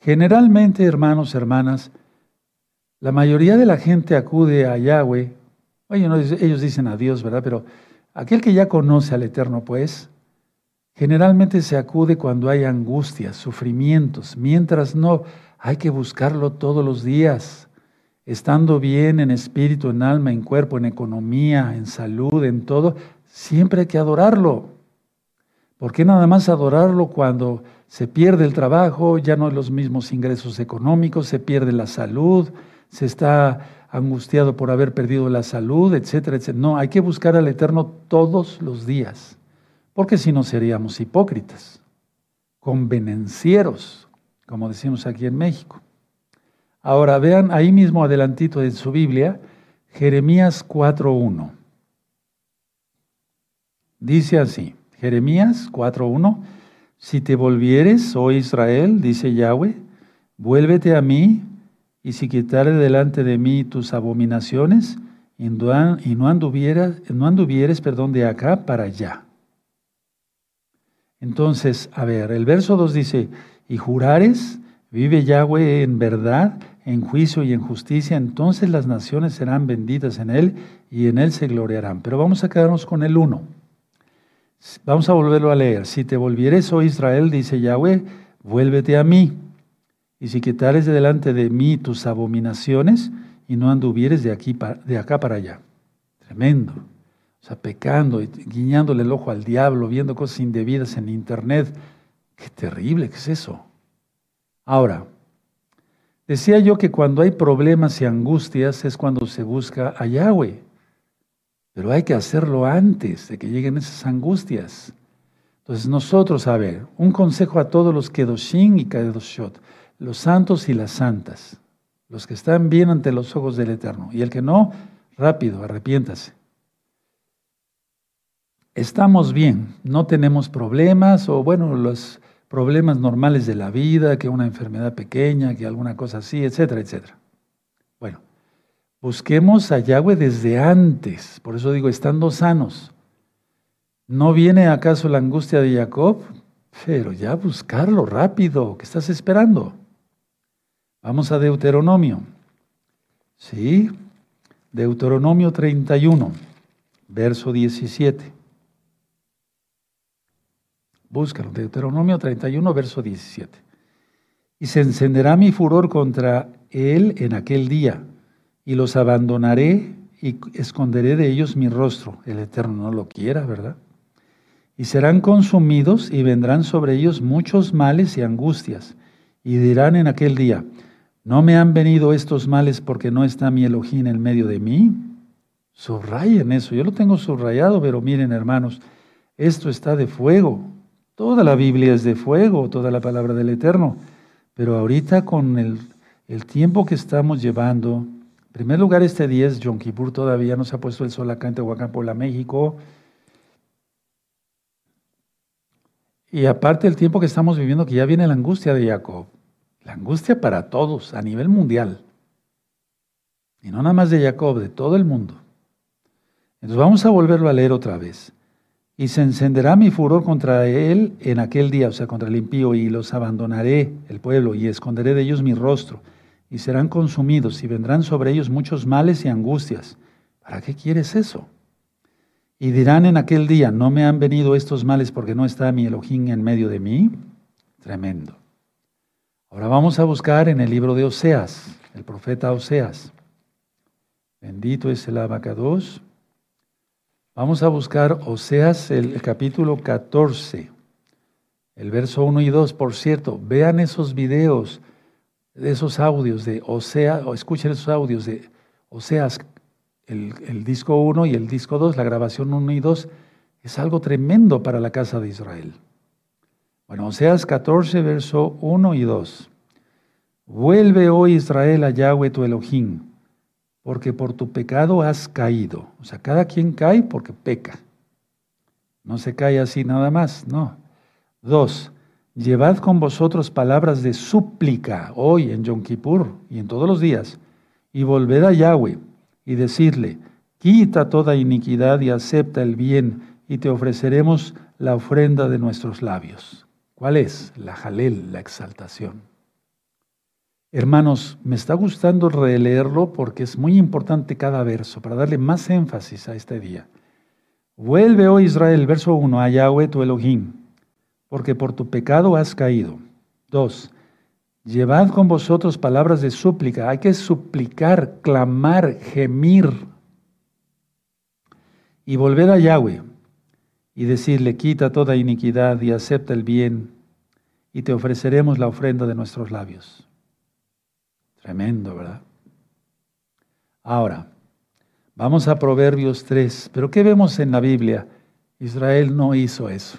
Generalmente, hermanos, hermanas, la mayoría de la gente acude a Yahweh. Oye, ellos dicen a Dios, ¿verdad? Pero aquel que ya conoce al Eterno, pues, Generalmente se acude cuando hay angustias, sufrimientos, mientras no, hay que buscarlo todos los días, estando bien en espíritu, en alma, en cuerpo, en economía, en salud, en todo, siempre hay que adorarlo. ¿Por qué nada más adorarlo cuando se pierde el trabajo, ya no hay los mismos ingresos económicos, se pierde la salud, se está angustiado por haber perdido la salud, etcétera, etcétera? No, hay que buscar al Eterno todos los días porque si no seríamos hipócritas, convenencieros, como decimos aquí en México. Ahora vean ahí mismo adelantito de su Biblia, Jeremías 4.1. Dice así, Jeremías 4.1, si te volvieres, oh Israel, dice Yahweh, vuélvete a mí, y si quitare delante de mí tus abominaciones, y no anduvieres, no anduvieres perdón, de acá para allá. Entonces, a ver, el verso 2 dice, y jurares, vive Yahweh en verdad, en juicio y en justicia, entonces las naciones serán benditas en él y en él se gloriarán. Pero vamos a quedarnos con el 1. Vamos a volverlo a leer. Si te volvieres, oh Israel, dice Yahweh, vuélvete a mí. Y si quitares de delante de mí tus abominaciones y no anduvieres de, aquí de acá para allá. Tremendo. O sea, pecando guiñándole el ojo al diablo, viendo cosas indebidas en internet. Qué terrible, ¿qué es eso? Ahora, decía yo que cuando hay problemas y angustias es cuando se busca a Yahweh. Pero hay que hacerlo antes de que lleguen esas angustias. Entonces nosotros, a ver, un consejo a todos los Kedoshim y Kedoshot, los santos y las santas, los que están bien ante los ojos del Eterno. Y el que no, rápido, arrepiéntase. Estamos bien, no tenemos problemas o bueno, los problemas normales de la vida, que una enfermedad pequeña, que alguna cosa así, etcétera, etcétera. Busquemos a Yahweh desde antes, por eso digo, estando sanos. ¿No viene acaso la angustia de Jacob? Pero ya buscarlo rápido, ¿qué estás esperando? Vamos a Deuteronomio. Sí, Deuteronomio 31, verso 17. Búscalo, Deuteronomio 31, verso 17. Y se encenderá mi furor contra él en aquel día y los abandonaré y esconderé de ellos mi rostro. El Eterno no lo quiera, ¿verdad? Y serán consumidos y vendrán sobre ellos muchos males y angustias. Y dirán en aquel día, ¿no me han venido estos males porque no está mi Elohim en medio de mí? Subrayen eso. Yo lo tengo subrayado, pero miren hermanos, esto está de fuego. Toda la Biblia es de fuego, toda la palabra del Eterno. Pero ahorita con el, el tiempo que estamos llevando, primer lugar, este 10, Yom Kippur todavía no se ha puesto el sol acá en Tehuacán, la México. Y aparte el tiempo que estamos viviendo, que ya viene la angustia de Jacob. La angustia para todos, a nivel mundial. Y no nada más de Jacob, de todo el mundo. Entonces vamos a volverlo a leer otra vez. Y se encenderá mi furor contra él en aquel día, o sea, contra el impío, y los abandonaré, el pueblo, y esconderé de ellos mi rostro y serán consumidos y vendrán sobre ellos muchos males y angustias. ¿Para qué quieres eso? Y dirán en aquel día, ¿no me han venido estos males porque no está mi Elohim en medio de mí? Tremendo. Ahora vamos a buscar en el libro de Oseas, el profeta Oseas. Bendito es el abacados. Vamos a buscar Oseas, el capítulo 14, el verso 1 y 2. Por cierto, vean esos videos de esos audios de Osea, o escuchen esos audios de Oseas, el, el disco 1 y el disco 2, la grabación 1 y 2, es algo tremendo para la casa de Israel. Bueno, Oseas 14, verso 1 y 2. Vuelve hoy Israel a Yahweh tu Elohim, porque por tu pecado has caído. O sea, cada quien cae porque peca. No se cae así nada más, no. Dos, Llevad con vosotros palabras de súplica hoy en Yom Kippur y en todos los días, y volved a Yahweh y decirle, quita toda iniquidad y acepta el bien, y te ofreceremos la ofrenda de nuestros labios. ¿Cuál es? La jalel, la exaltación. Hermanos, me está gustando releerlo porque es muy importante cada verso para darle más énfasis a este día. Vuelve, oh Israel, verso 1, a Yahweh tu Elohim porque por tu pecado has caído. Dos, llevad con vosotros palabras de súplica. Hay que suplicar, clamar, gemir. Y volver a Yahweh y decirle, quita toda iniquidad y acepta el bien, y te ofreceremos la ofrenda de nuestros labios. Tremendo, ¿verdad? Ahora, vamos a Proverbios 3. Pero ¿qué vemos en la Biblia? Israel no hizo eso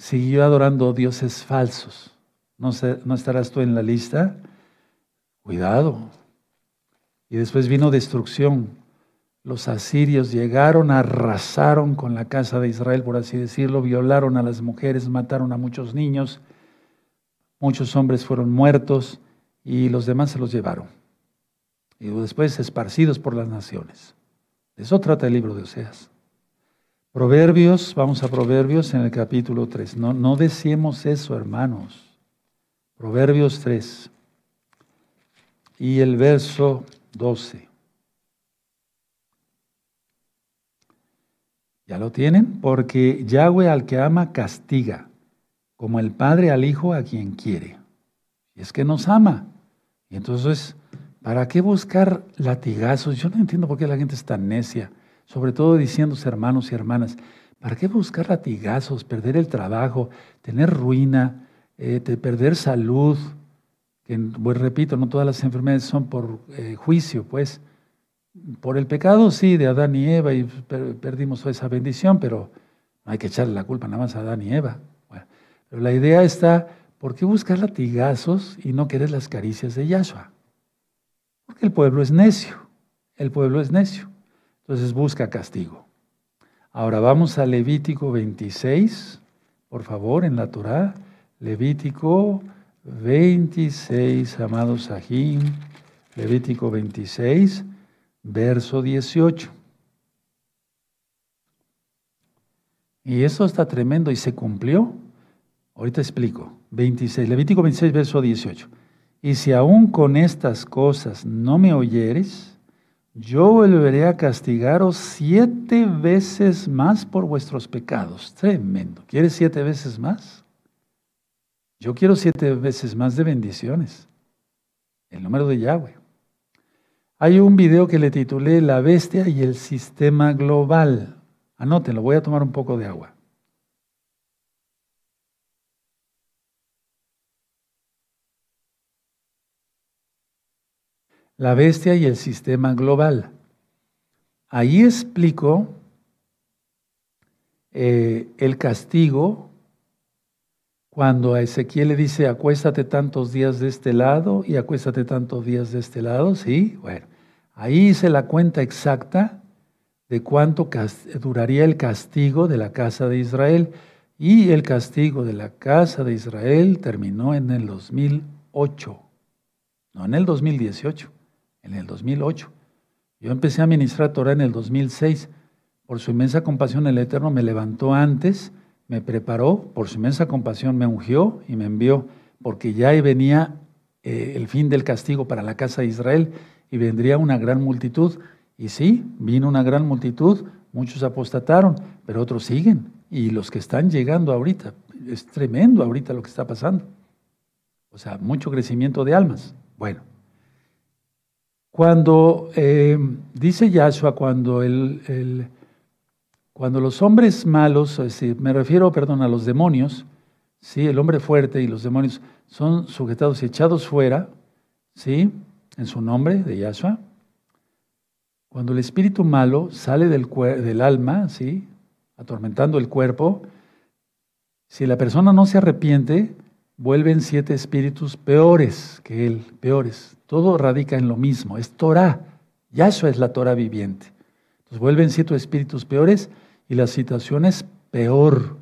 siguió adorando dioses falsos. ¿No, ¿No estarás tú en la lista? Cuidado. Y después vino destrucción. Los asirios llegaron, arrasaron con la casa de Israel, por así decirlo, violaron a las mujeres, mataron a muchos niños, muchos hombres fueron muertos y los demás se los llevaron. Y después esparcidos por las naciones. De eso trata el libro de Oseas. Proverbios, vamos a Proverbios en el capítulo 3. No, no deseemos eso, hermanos. Proverbios 3 y el verso 12. ¿Ya lo tienen? Porque Yahweh al que ama castiga, como el Padre al Hijo a quien quiere. Y es que nos ama. Y entonces, ¿para qué buscar latigazos? Yo no entiendo por qué la gente es tan necia, sobre todo diciéndose hermanos y hermanas. ¿Para qué buscar latigazos, perder el trabajo, tener ruina, eh, perder salud? Que, pues, repito, no todas las enfermedades son por eh, juicio, pues. Por el pecado, sí, de Adán y Eva, y perdimos esa bendición, pero no hay que echarle la culpa nada más a Adán y Eva. pero la idea está, ¿por qué buscar latigazos y no querer las caricias de Yahshua? Porque el pueblo es necio, el pueblo es necio. Entonces busca castigo. Ahora vamos a Levítico 26, por favor, en la Torah. Levítico 26, amados Sahim. Levítico 26 verso 18. Y eso está tremendo y se cumplió. Ahorita explico. 26, Levítico 26, verso 18. Y si aún con estas cosas no me oyeres, yo volveré a castigaros siete veces más por vuestros pecados. Tremendo. ¿Quieres siete veces más? Yo quiero siete veces más de bendiciones. El número de Yahweh. Hay un video que le titulé La bestia y el sistema global. Anótenlo, voy a tomar un poco de agua. La bestia y el sistema global. Ahí explico eh, el castigo cuando a Ezequiel le dice, acuéstate tantos días de este lado y acuéstate tantos días de este lado, ¿sí? Bueno, ahí hice la cuenta exacta de cuánto duraría el castigo de la casa de Israel. Y el castigo de la casa de Israel terminó en el 2008, no en el 2018, en el 2008. Yo empecé a ministrar Torah en el 2006. Por su inmensa compasión el Eterno me levantó antes me preparó, por su inmensa compasión me ungió y me envió, porque ya venía eh, el fin del castigo para la casa de Israel y vendría una gran multitud. Y sí, vino una gran multitud, muchos apostataron, pero otros siguen. Y los que están llegando ahorita, es tremendo ahorita lo que está pasando. O sea, mucho crecimiento de almas. Bueno, cuando eh, dice Yahshua, cuando el cuando los hombres malos, me refiero, perdón, a los demonios, ¿sí? el hombre fuerte y los demonios son sujetados y echados fuera, ¿sí? en su nombre de Yahshua. Cuando el espíritu malo sale del, del alma, ¿sí? atormentando el cuerpo, si la persona no se arrepiente, vuelven siete espíritus peores que él, peores. Todo radica en lo mismo, es Torah. Yahshua es la Torah viviente. Entonces vuelven siete espíritus peores y la situación es peor.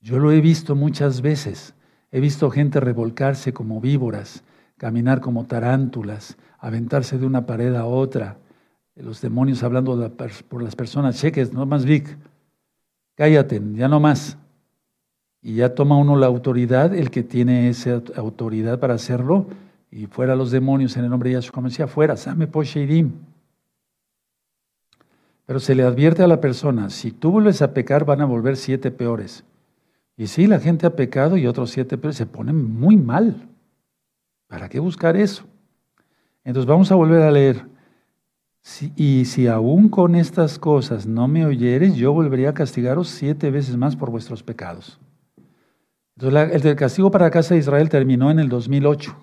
Yo lo he visto muchas veces. He visto gente revolcarse como víboras, caminar como tarántulas, aventarse de una pared a otra. Los demonios hablando por las personas, cheques, no más Vic, cállate, ya no más. Y ya toma uno la autoridad, el que tiene esa autoridad para hacerlo, y fuera los demonios en el nombre de Yahshua, decía, fuera, Same Posheidim. Pero se le advierte a la persona, si tú vuelves a pecar van a volver siete peores. Y sí, la gente ha pecado y otros siete peores se ponen muy mal. ¿Para qué buscar eso? Entonces vamos a volver a leer. y si aún con estas cosas no me oyeres, yo volvería a castigaros siete veces más por vuestros pecados. Entonces el castigo para la casa de Israel terminó en el 2008.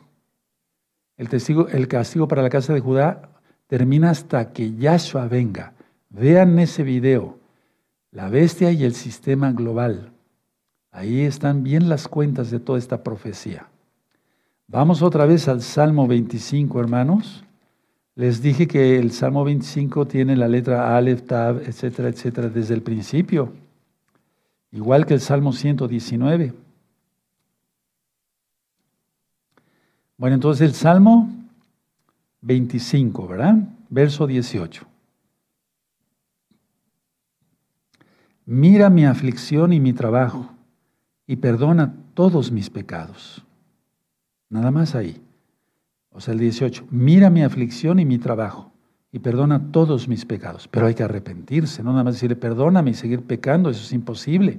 El, castigo para la casa de Judá termina hasta que Yahshua venga. Vean ese video, la bestia y el sistema global. Ahí están bien las cuentas de toda esta profecía. Vamos otra vez al Salmo 25, hermanos. Les dije que el Salmo 25 tiene la letra Aleph, Tab, etcétera, etcétera, desde el principio. Igual que el Salmo 119. Bueno, entonces el Salmo 25, ¿verdad? Verso 18. mira mi aflicción y mi trabajo y perdona todos mis pecados. Nada más ahí. O sea, el 18, mira mi aflicción y mi trabajo y perdona todos mis pecados. Pero hay que arrepentirse, no nada más decirle perdóname y seguir pecando, eso es imposible.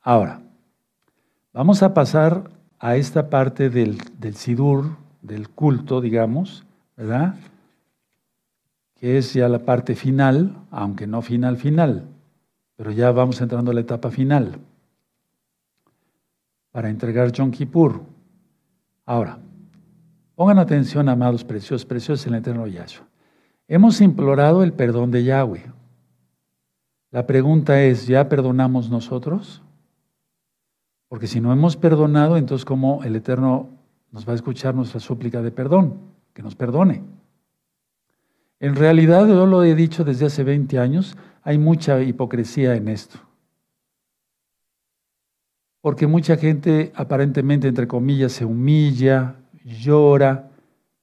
Ahora, vamos a pasar a esta parte del, del Sidur, del culto, digamos, ¿verdad? Que es ya la parte final, aunque no final final, pero ya vamos entrando a la etapa final para entregar Yom Kippur. Ahora, pongan atención, amados preciosos, preciosos en el eterno Yahshua. Hemos implorado el perdón de Yahweh. La pregunta es, ¿ya perdonamos nosotros? Porque si no hemos perdonado, entonces ¿cómo el Eterno nos va a escuchar nuestra súplica de perdón? Que nos perdone. En realidad, yo lo he dicho desde hace 20 años, hay mucha hipocresía en esto. Porque mucha gente aparentemente, entre comillas, se humilla, llora,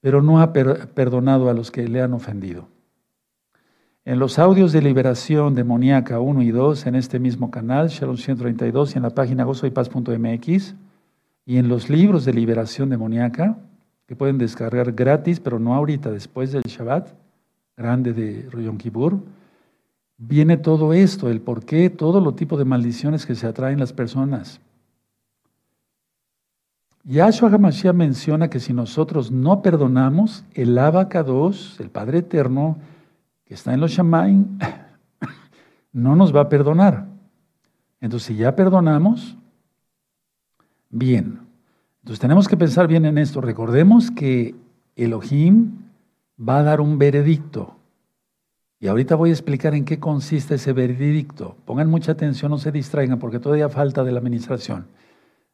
pero no ha perdonado a los que le han ofendido. En los audios de liberación demoníaca 1 y 2, en este mismo canal, Shalom 132, y en la página gozoypaz.mx, y en los libros de liberación demoníaca, que pueden descargar gratis, pero no ahorita, después del Shabbat, grande de Yom Kippur, viene todo esto, el por qué, todo lo tipo de maldiciones que se atraen las personas. Yahshua HaMashiach menciona que si nosotros no perdonamos, el Abacados, el Padre Eterno, que está en los Shamaim, no nos va a perdonar. Entonces, si ya perdonamos, bien. Entonces, tenemos que pensar bien en esto. Recordemos que Elohim va a dar un veredicto. Y ahorita voy a explicar en qué consiste ese veredicto. Pongan mucha atención, no se distraigan, porque todavía falta de la administración.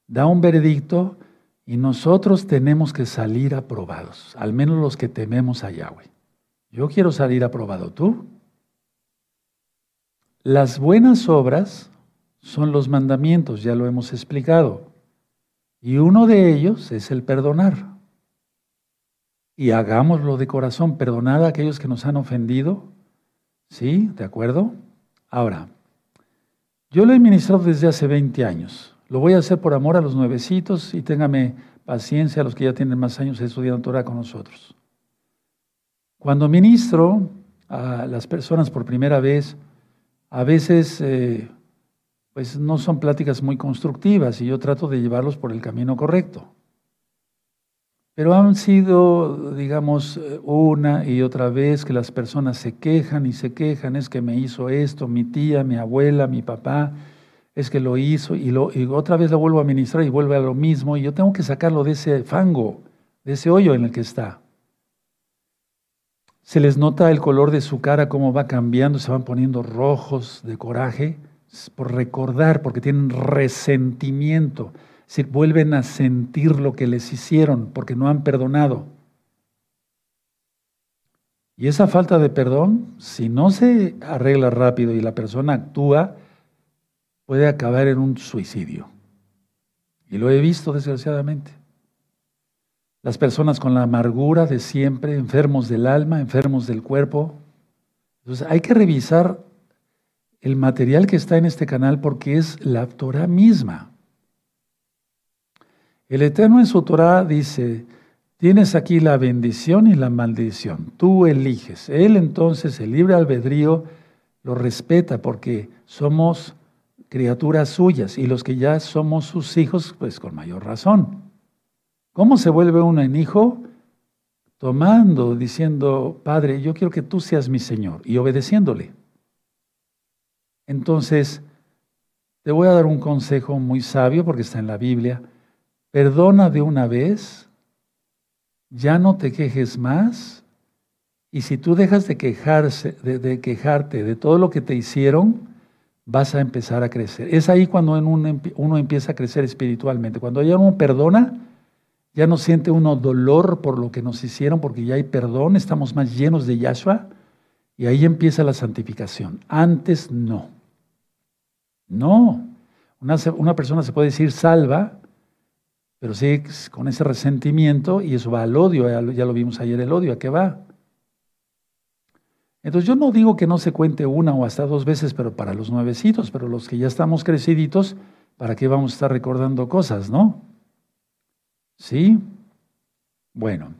Da un veredicto y nosotros tenemos que salir aprobados, al menos los que tememos a Yahweh. Yo quiero salir aprobado, ¿tú? Las buenas obras son los mandamientos, ya lo hemos explicado. Y uno de ellos es el perdonar. Y hagámoslo de corazón, perdonar a aquellos que nos han ofendido. ¿Sí? ¿De acuerdo? Ahora, yo lo he ministrado desde hace 20 años. Lo voy a hacer por amor a los nuevecitos y téngame paciencia a los que ya tienen más años estudiando Torah con nosotros. Cuando ministro a las personas por primera vez, a veces eh, pues no son pláticas muy constructivas y yo trato de llevarlos por el camino correcto. Pero han sido, digamos, una y otra vez que las personas se quejan y se quejan, es que me hizo esto, mi tía, mi abuela, mi papá, es que lo hizo y, lo, y otra vez lo vuelvo a ministrar y vuelve a lo mismo y yo tengo que sacarlo de ese fango, de ese hoyo en el que está. Se les nota el color de su cara, cómo va cambiando, se van poniendo rojos de coraje, por recordar, porque tienen resentimiento. Es vuelven a sentir lo que les hicieron porque no han perdonado. Y esa falta de perdón, si no se arregla rápido y la persona actúa, puede acabar en un suicidio. Y lo he visto desgraciadamente. Las personas con la amargura de siempre, enfermos del alma, enfermos del cuerpo. Entonces hay que revisar el material que está en este canal porque es la Torah misma. El Eterno en su Torah dice, tienes aquí la bendición y la maldición, tú eliges. Él entonces, el libre albedrío, lo respeta porque somos criaturas suyas y los que ya somos sus hijos, pues con mayor razón. ¿Cómo se vuelve uno en hijo? Tomando, diciendo, Padre, yo quiero que tú seas mi Señor y obedeciéndole. Entonces, te voy a dar un consejo muy sabio porque está en la Biblia. Perdona de una vez, ya no te quejes más, y si tú dejas de, quejarse, de, quejarte de todo lo que te hicieron, vas a empezar a crecer. Es ahí cuando uno empieza a crecer espiritualmente. Cuando ya uno perdona, ya no siente uno dolor por lo que nos hicieron, porque ya hay perdón, estamos más llenos de Yahshua, y ahí empieza la santificación. Antes no. No. Una, una persona se puede decir salva, pero sigue con ese resentimiento y eso va al odio, ya, lo vimos ayer el odio, ¿a qué va? Entonces yo no digo que no se cuente una o hasta dos veces, pero para los nuevecitos, pero los que ya estamos creciditos, ¿para qué vamos a estar recordando cosas, no? ¿Sí? Bueno.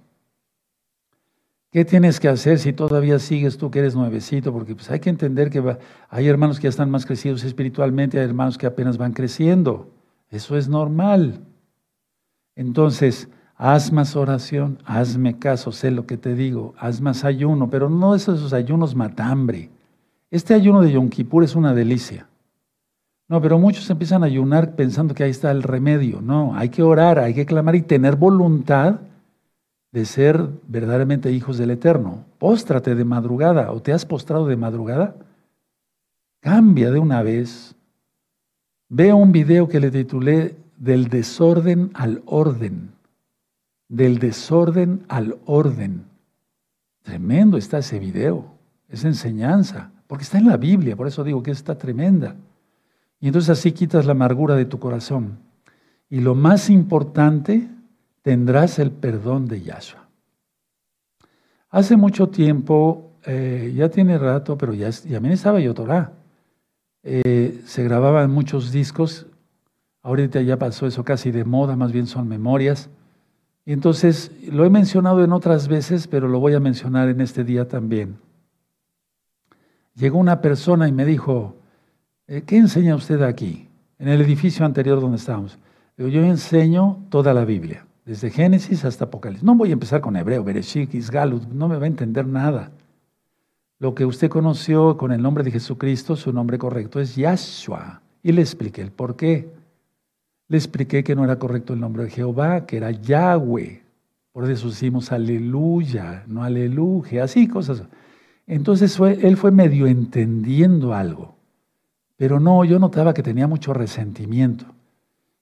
¿Qué tienes que hacer si todavía sigues tú que eres nuevecito? Porque pues hay que entender que hay hermanos que ya están más crecidos espiritualmente, hay hermanos que apenas van creciendo. Eso es normal. Entonces, haz más oración, hazme caso, sé lo que te digo, haz más ayuno, pero no esos ayunos matambre. Este ayuno de Yom Kippur es una delicia. No, pero muchos empiezan a ayunar pensando que ahí está el remedio. No, hay que orar, hay que clamar y tener voluntad de ser verdaderamente hijos del Eterno. Póstrate de madrugada o te has postrado de madrugada. Cambia de una vez. Veo un video que le titulé Del desorden al orden. Del desorden al orden. Tremendo está ese video. Es enseñanza. Porque está en la Biblia. Por eso digo que está tremenda. Y entonces así quitas la amargura de tu corazón. Y lo más importante tendrás el perdón de Yahshua. Hace mucho tiempo, eh, ya tiene rato, pero ya, también estaba yo Torah. Eh, se grababan muchos discos, ahorita ya pasó eso casi de moda, más bien son memorias. Y entonces lo he mencionado en otras veces, pero lo voy a mencionar en este día también. Llegó una persona y me dijo, ¿qué enseña usted aquí? En el edificio anterior donde estábamos. Yo enseño toda la Biblia desde Génesis hasta Apocalipsis. No voy a empezar con Hebreo, Bereshit, Isgalut, no me va a entender nada. Lo que usted conoció con el nombre de Jesucristo, su nombre correcto es Yahshua. Y le expliqué el por qué. Le expliqué que no era correcto el nombre de Jehová, que era Yahweh. Por eso decimos aleluya, no aleluya, así cosas. Entonces él fue medio entendiendo algo. Pero no, yo notaba que tenía mucho resentimiento.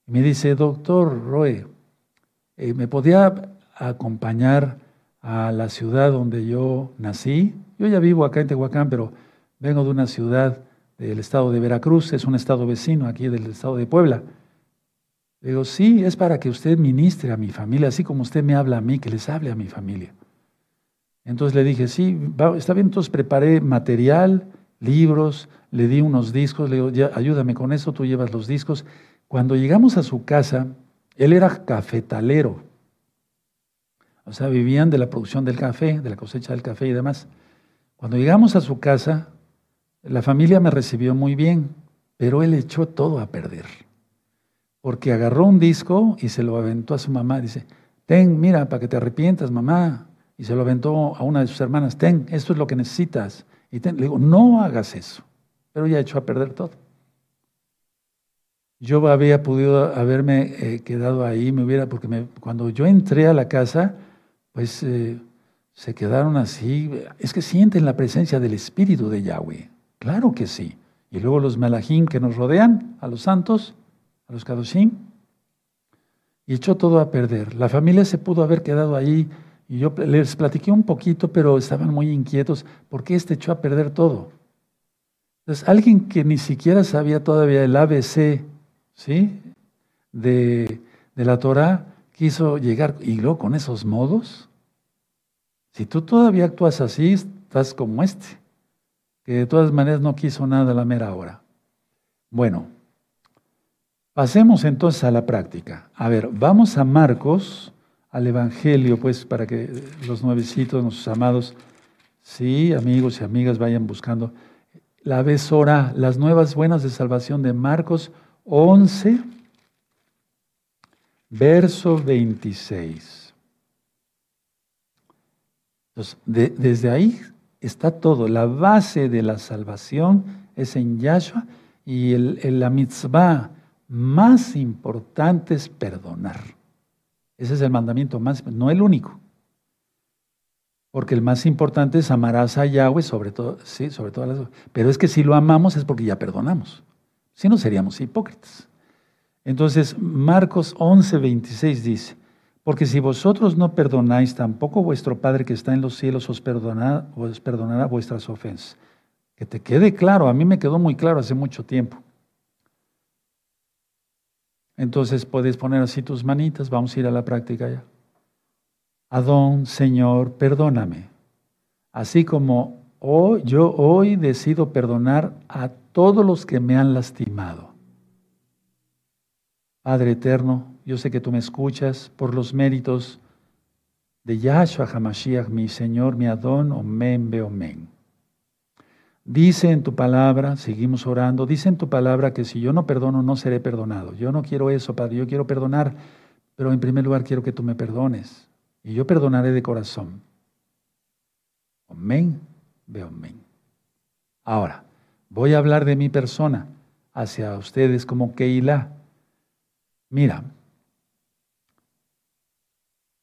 me dice, doctor Roe, eh, ¿Me podía acompañar a la ciudad donde yo nací? Yo ya vivo acá en Tehuacán, pero vengo de una ciudad del estado de Veracruz, es un estado vecino aquí del estado de Puebla. digo, sí, es para que usted ministre a mi familia, así como usted me habla a mí, que les hable a mi familia. Entonces le dije, sí, está bien, entonces preparé material, libros, le di unos discos, le digo, ayúdame con eso, tú llevas los discos. Cuando llegamos a su casa, él era cafetalero. O sea, vivían de la producción del café, de la cosecha del café y demás. Cuando llegamos a su casa, la familia me recibió muy bien, pero él echó todo a perder. Porque agarró un disco y se lo aventó a su mamá. Dice, ten, mira, para que te arrepientas, mamá. Y se lo aventó a una de sus hermanas, ten, esto es lo que necesitas. Y le digo, no hagas eso. Pero ya echó a perder todo yo había podido haberme eh, quedado ahí, me hubiera, porque cuando yo entré a la casa, pues eh, se quedaron así. Es que sienten la presencia del Espíritu de Yahweh. Claro que sí. Y luego los malajim que nos rodean, a los santos, a los kadoshim, y echó todo a perder. La familia se pudo haber quedado ahí y yo les platiqué un poquito, pero estaban muy inquietos porque este echó a perder todo. Entonces, alguien que ni siquiera sabía todavía el ABC ¿sí? De, la Torah quiso llegar y luego con esos modos. Si tú todavía actúas así, estás como este, que de todas maneras no quiso nada a la mera hora. Bueno, pasemos entonces a la práctica. A ver, vamos a Marcos, al Evangelio, pues para que los nuevecitos, nuestros amados, sí, amigos y amigas, vayan buscando la besora, las nuevas buenas de salvación de Marcos 11, verso 26. Entonces, desde ahí está todo. La base de la salvación es en Yahshua y el, la mitzvah más importante es perdonar. Ese es el mandamiento más, no el único. Porque el más importante es amarás a Yahweh sobre todo, sí, sobre todas las Pero es que si lo amamos es porque ya perdonamos. Si no, seríamos hipócritas. Entonces, Marcos 11, 26 dice, porque si vosotros no perdonáis, tampoco vuestro Padre que está en los cielos os perdonará, os perdonará vuestras ofensas. Que te quede claro, a mí me quedó muy claro hace mucho tiempo. Entonces puedes poner así tus manitas, vamos a ir a la práctica ya. Adón, Señor, perdóname. Así como hoy, yo hoy decido perdonar a todos los que me han lastimado. Padre eterno, yo sé que tú me escuchas por los méritos de Yahshua HaMashiach, mi Señor, mi Adón, Omen, Beomen. Dice en tu palabra, seguimos orando, dice en tu palabra que si yo no perdono, no seré perdonado. Yo no quiero eso, Padre, yo quiero perdonar, pero en primer lugar quiero que tú me perdones. Y yo perdonaré de corazón. Amén, veo amén. Ahora, voy a hablar de mi persona hacia ustedes como Keilah. Mira,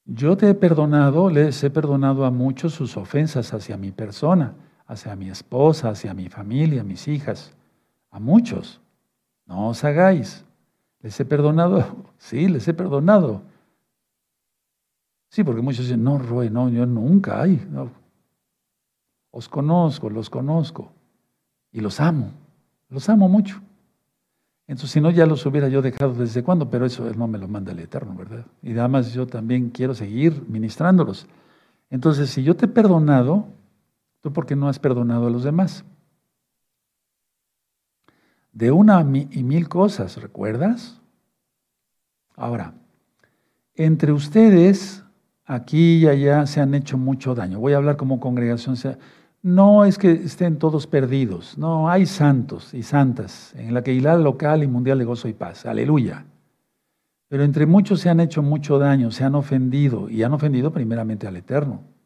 yo te he perdonado, les he perdonado a muchos sus ofensas hacia mi persona, hacia mi esposa, hacia mi familia, mis hijas, a muchos. No os hagáis. Les he perdonado, sí, les he perdonado. Sí, porque muchos dicen, no, Roy, no, yo nunca, ay, no. Os conozco, los conozco y los amo, los amo mucho. Entonces, si no, ya los hubiera yo dejado desde cuándo, pero eso no me lo manda el Eterno, ¿verdad? Y además yo también quiero seguir ministrándolos. Entonces, si yo te he perdonado, ¿tú por qué no has perdonado a los demás? De una y mil cosas, ¿recuerdas? Ahora, entre ustedes, aquí y allá, se han hecho mucho daño. Voy a hablar como congregación. No es que estén todos perdidos, no, hay santos y santas en la Keilah local y mundial de gozo y paz, aleluya. Pero entre muchos se han hecho mucho daño, se han ofendido y han ofendido primeramente al Eterno.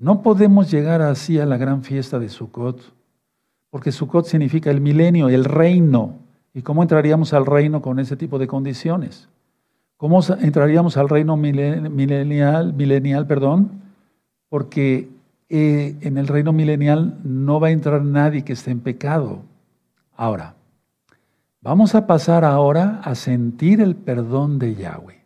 No podemos llegar así a la gran fiesta de Sukkot, porque Sukkot significa el milenio, el reino. ¿Y cómo entraríamos al reino con ese tipo de condiciones? ¿Cómo entraríamos al reino milenial, milenial perdón? Porque eh, en el reino milenial no va a entrar nadie que esté en pecado. Ahora, vamos a pasar ahora a sentir el perdón de Yahweh.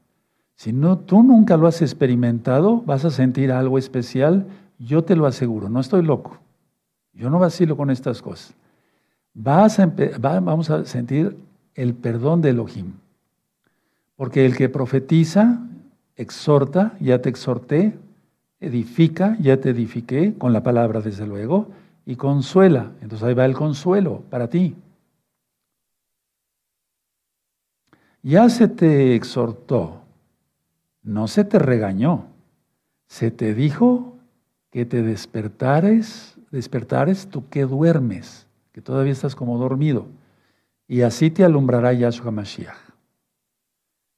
Si no, tú nunca lo has experimentado, vas a sentir algo especial, yo te lo aseguro, no estoy loco. Yo no vacilo con estas cosas. Vas a vamos a sentir el perdón de Elohim. Porque el que profetiza, exhorta, ya te exhorté, edifica, ya te edifiqué con la palabra desde luego, y consuela. Entonces ahí va el consuelo para ti. Ya se te exhortó, no se te regañó, se te dijo que te despertares, despertares tú que duermes, que todavía estás como dormido, y así te alumbrará Yahshua Mashiach.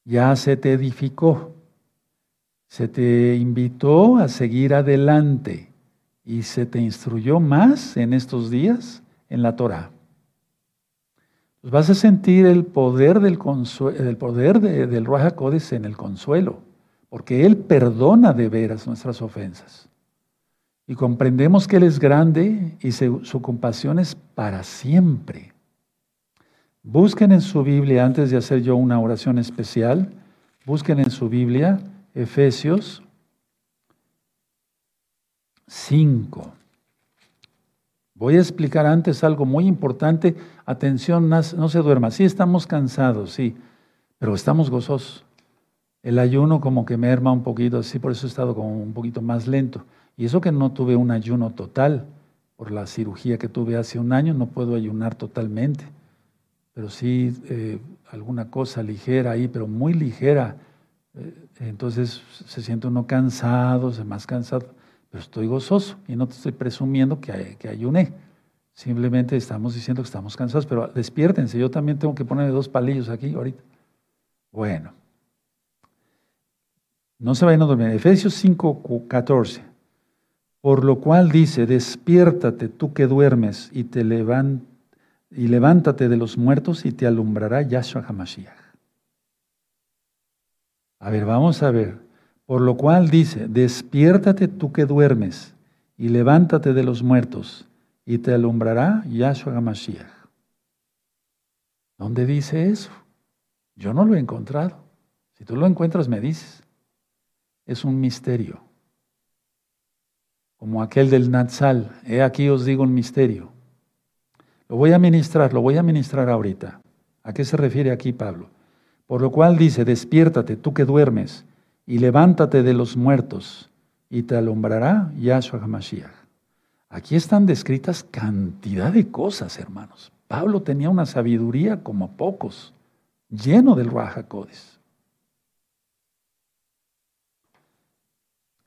Ya se te edificó, se te invitó a seguir adelante y se te instruyó más en estos días en la Torah. Pues vas a sentir el poder del, el poder del Ruach en el consuelo, porque Él perdona de veras nuestras ofensas. Y comprendemos que Él es grande y su compasión es para siempre. Busquen en su Biblia, antes de hacer yo una oración especial, busquen en su Biblia Efesios 5. Voy a explicar antes algo muy importante. Atención, no se duerma. Sí estamos cansados, sí, pero estamos gozosos. El ayuno como que merma un poquito, así por eso he estado como un poquito más lento. Y eso que no tuve un ayuno total, por la cirugía que tuve hace un año, no puedo ayunar totalmente. Pero sí eh, alguna cosa ligera ahí, pero muy ligera eh, entonces se siente uno cansado, se más cansado, pero estoy gozoso y no te estoy presumiendo que, que ayuné. Simplemente estamos diciendo que estamos cansados, pero despiértense, yo también tengo que ponerle dos palillos aquí ahorita. Bueno, no se vayan a dormir. Efesios 5, 14. Por lo cual dice, despiértate tú que duermes y te y levántate de los muertos y te alumbrará Yahshua HaMashiach. A ver, vamos a ver. Por lo cual dice, despiértate tú que duermes y levántate de los muertos y te alumbrará Yahshua HaMashiach. ¿Dónde dice eso? Yo no lo he encontrado. Si tú lo encuentras, me dices. Es un misterio. Como aquel del Natsal. He aquí os digo un misterio. Lo voy a ministrar, lo voy a ministrar ahorita. ¿A qué se refiere aquí Pablo? Por lo cual dice, despiértate tú que duermes y levántate de los muertos y te alumbrará Yahshua HaMashiach. Aquí están descritas cantidad de cosas, hermanos. Pablo tenía una sabiduría como pocos, lleno del Rajacodes.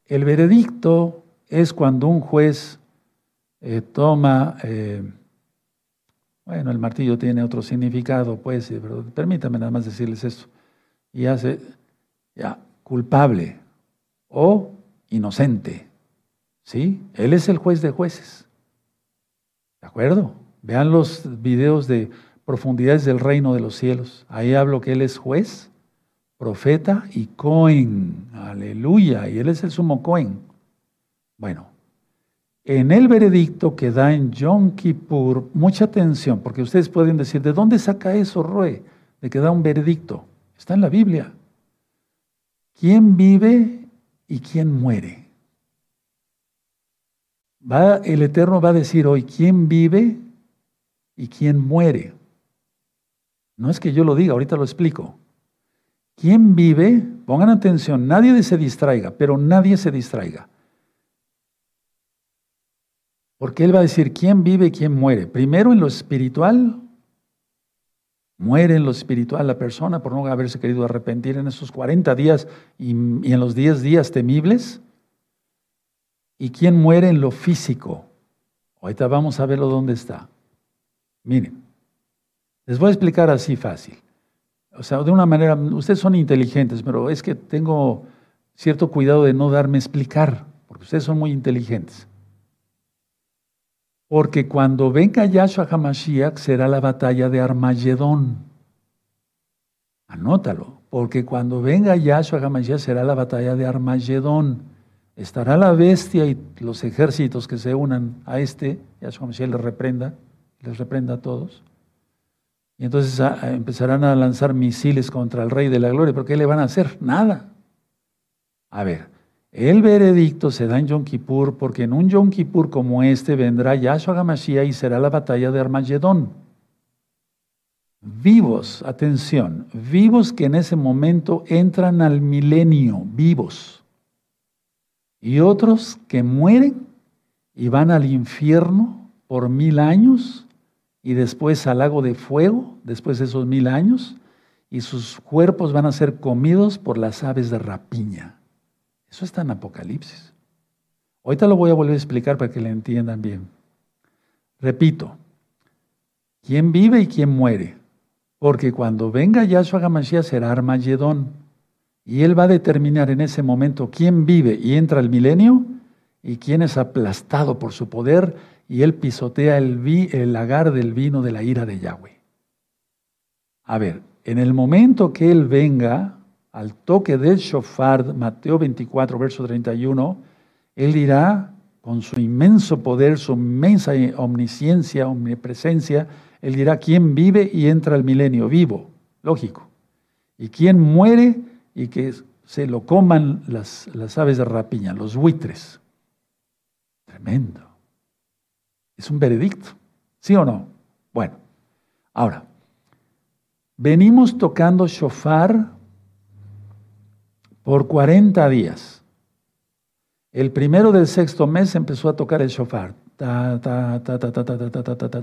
El veredicto es cuando un juez eh, toma, eh, bueno, el martillo tiene otro significado, pues, pero permítame nada más decirles esto, y hace, ya, culpable o inocente, ¿sí? Él es el juez de jueces, ¿de acuerdo? Vean los videos de profundidades del reino de los cielos, ahí hablo que Él es juez, profeta y Cohen, aleluya, y Él es el sumo Cohen. Bueno, en el veredicto que da en Yom Kippur, mucha atención, porque ustedes pueden decir, ¿de dónde saca eso, Roe? De que da un veredicto. Está en la Biblia. ¿Quién vive y quién muere? Va, el Eterno va a decir hoy, ¿quién vive y quién muere? No es que yo lo diga, ahorita lo explico. ¿Quién vive? Pongan atención, nadie se distraiga, pero nadie se distraiga. Porque Él va a decir quién vive y quién muere. Primero en lo espiritual, muere en lo espiritual la persona por no haberse querido arrepentir en esos 40 días y, en los 10 días temibles. ¿Y quién muere en lo físico? Ahorita vamos a verlo dónde está. Miren, les voy a explicar así fácil. O sea, de una manera, ustedes son inteligentes, pero es que tengo cierto cuidado de no darme explicar, porque ustedes son muy inteligentes. Porque cuando venga Yahshua HaMashiach será la batalla de Armagedón. Anótalo, porque cuando venga Yahshua HaMashiach será la batalla de Armagedón. Estará la bestia y los ejércitos que se unan a este, Yahshua HaMashiach les reprenda, les reprenda a todos. Y entonces ah, empezarán a lanzar misiles contra el Rey de la Gloria. ¿Pero qué le van a hacer? Nada. A ver, el veredicto se da en Yom Kippur porque en un Yom Kippur como este vendrá Yahshua HaMashiach y será la batalla de Armagedón. Vivos, atención, vivos que en ese momento entran al milenio, vivos. Y otros que mueren y van al infierno por mil años y después al lago de fuego, después de esos mil años, y sus cuerpos van a ser comidos por las aves de rapiña. Eso está en Apocalipsis. Ahorita lo voy a volver a explicar para que le entiendan bien. Repito, ¿quién vive y quién muere? Porque cuando venga Yahshua Hamashiach será Armagedón. Y él va a determinar en ese momento quién vive y entra al milenio y quién es aplastado por su poder y él pisotea el, el lagar del vino de la ira de Yahweh. A ver, en el momento que él venga, al toque del shofar, Mateo 24, verso 31, Él dirá, con su inmenso poder, su inmensa omnisciencia, omnipresencia, Él dirá quién vive y entra al milenio, vivo, lógico. Y quién muere y que se lo coman las, las aves de rapiña, los buitres. Tremendo. Es un veredicto, ¿sí o no? Bueno, ahora, venimos tocando shofar por 40 días. El primero del sexto mes empezó a tocar el shofar,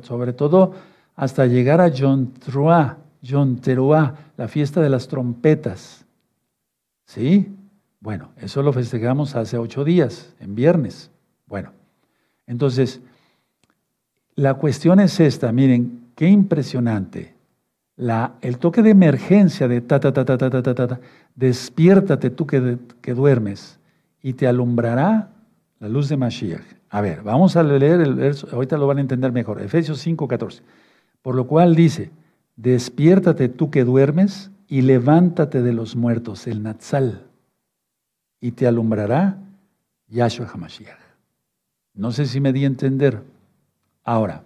sobre todo hasta llegar a Yom Teruah, la fiesta de las trompetas. ¿Sí? Bueno, eso lo festejamos hace ocho días, en viernes. Bueno, entonces, la cuestión es esta, miren, qué impresionante el toque de emergencia de ta, ta, ta, ta, ta, ta, ta, ta, despiértate tú que, que duermes y te alumbrará la luz de Mashiach. A ver, vamos a leer el verso, ahorita lo van a entender mejor, Efesios 5, 14. Por lo cual dice, despiértate tú que duermes y levántate de los muertos, el Natsal, y te alumbrará Yahshua HaMashiach. No sé si me di a entender. Ahora,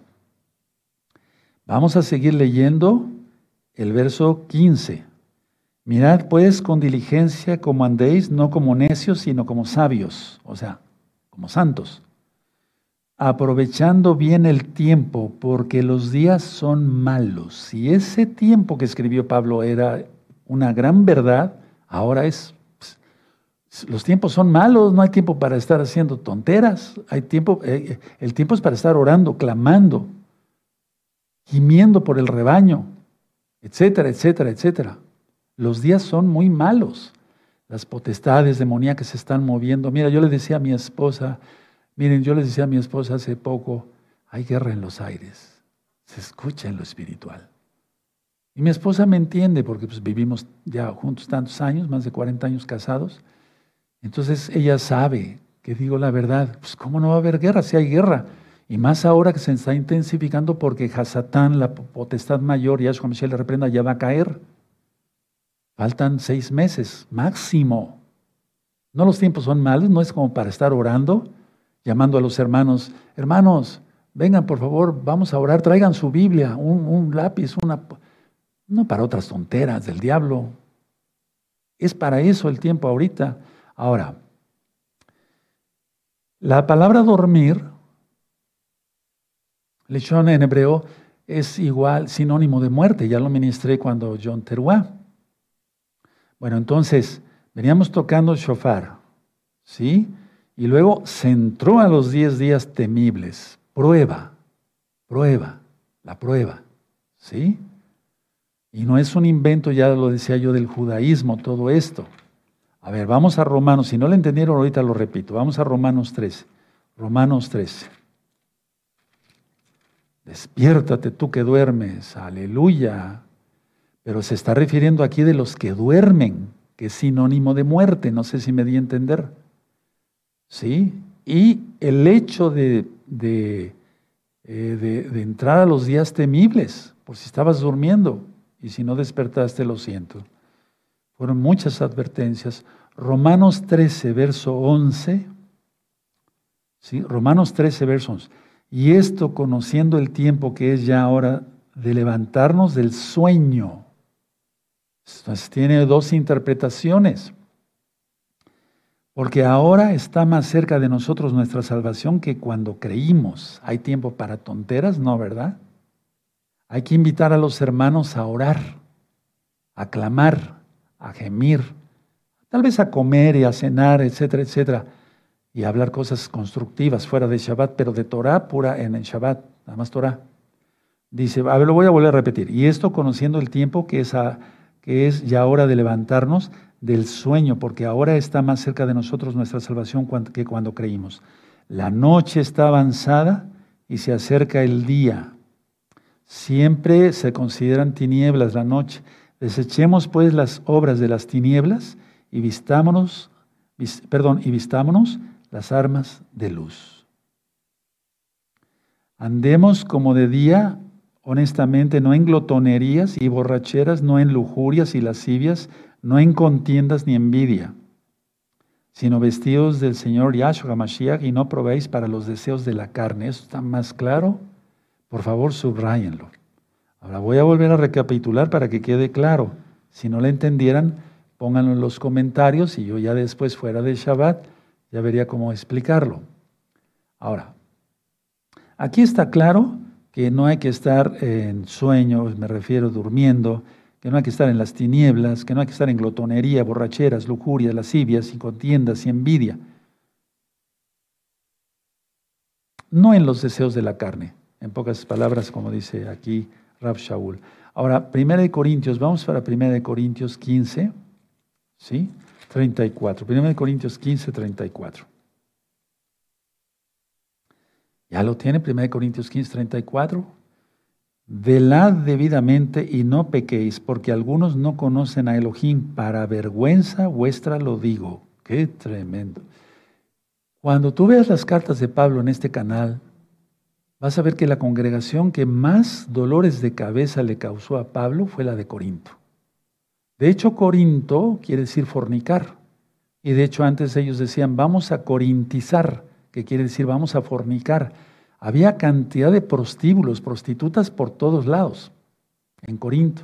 vamos a seguir leyendo el verso 15. Mirad pues con diligencia como andéis, no como necios, sino como sabios, o sea, como santos, aprovechando bien el tiempo, porque los días son malos. Si ese tiempo que escribió Pablo era una gran verdad, ahora es, Los tiempos son malos, no hay tiempo para estar haciendo tonteras, hay tiempo, eh, el tiempo es para estar orando, clamando, gimiendo por el rebaño, etcétera, etcétera, etcétera. Los días son muy malos. Las potestades demoníacas se están moviendo. Mira, yo le decía a mi esposa, miren, yo le decía a mi esposa hace poco, hay guerra en los aires. Se escucha en lo espiritual. Y mi esposa me entiende porque pues, vivimos ya juntos tantos años, más de 40 años casados. Entonces ella sabe que digo la verdad, pues cómo no va a haber guerra si hay guerra. Y más ahora que se está intensificando porque Hasatán, la potestad mayor, Yahshua Michelle le reprenda, ya va a caer. Faltan seis meses, máximo. No los tiempos son malos, no es como para estar orando, llamando a los hermanos, hermanos, vengan por favor, vamos a orar, traigan su Biblia, un, un lápiz, una... No para otras tonteras del diablo. Es para eso el tiempo ahorita. Ahora, la palabra dormir, lechón en hebreo, es igual, sinónimo de muerte. Ya lo ministré cuando John Teruá. Bueno, entonces, veníamos tocando el shofar, ¿sí? Y luego se entró a los diez días temibles. Prueba, prueba, la prueba, ¿sí? Y no es un invento, ya lo decía yo, del judaísmo, todo esto. A ver, vamos a Romanos. Si no lo entendieron, ahorita lo repito. Vamos a Romanos 13. Romanos 13. Despiértate tú que duermes. Aleluya. Pero se está refiriendo aquí de los que duermen, que es sinónimo de muerte. No sé si me di a entender. ¿Sí? Y el hecho de, de, eh, de entrar a los días temibles, por si estabas durmiendo y si no despertaste, lo siento. Fueron muchas advertencias. Romanos 13, verso 11. ¿sí? Romanos 13, verso 11. Y esto conociendo el tiempo que es ya ahora de levantarnos del sueño. Tiene dos interpretaciones. Porque ahora está más cerca de nosotros nuestra salvación que cuando creímos. ¿Hay tiempo para tonteras? No, ¿verdad? Hay que invitar a los hermanos a orar, a clamar, a gemir, tal vez a comer y a cenar, etcétera, etcétera, y a hablar cosas constructivas fuera de Shabbat, pero de Torah pura en el Shabbat, nada más Torah. Dice, a ver, lo voy a volver a repetir. Y esto conociendo el tiempo que es, que es ya hora de levantarnos del sueño, porque ahora está más cerca de nosotros nuestra salvación que cuando creímos. La noche está avanzada y se acerca el día. Siempre se consideran tinieblas la noche Desechemos pues las obras de las tinieblas y vistámonos, perdón, y vistámonos las armas de luz. Andemos como de día, honestamente, no en glotonerías y borracheras, no en lujurias y lascivias, no en contiendas ni envidia, sino vestidos del Señor Yahshua Mashiach y no probéis para los deseos de la carne. ¿Eso está más claro? Por favor, subrayenlo. Ahora voy a volver a recapitular para que quede claro. Si no le entendieran, pónganlo en los comentarios y yo ya después fuera de Shabbat ya vería cómo explicarlo. Ahora, aquí está claro que no hay que estar en sueño, me refiero durmiendo, que no hay que estar en las tinieblas, que no hay que estar en glotonería, borracheras, lujurias, lascivias y contiendas y envidia. No en los deseos de la carne, en pocas palabras, como dice aquí Rab Shaul. Ahora, 1 Corintios, vamos para 1 Corintios 15, ¿sí? 34. 1 Corintios 15, 34. ¿Ya lo tiene 1 Corintios 15, 34? Velad debidamente y no pequéis, porque algunos no conocen a Elohim. Para vergüenza vuestra lo digo. Qué tremendo. Cuando tú veas las cartas de Pablo en este canal, vas a ver que la congregación que más dolores de cabeza le causó a Pablo fue la de Corinto. De hecho, Corinto quiere decir fornicar. Y de hecho antes ellos decían, vamos a corintizar, que quiere decir vamos a fornicar. Había cantidad de prostíbulos, prostitutas por todos lados en Corinto.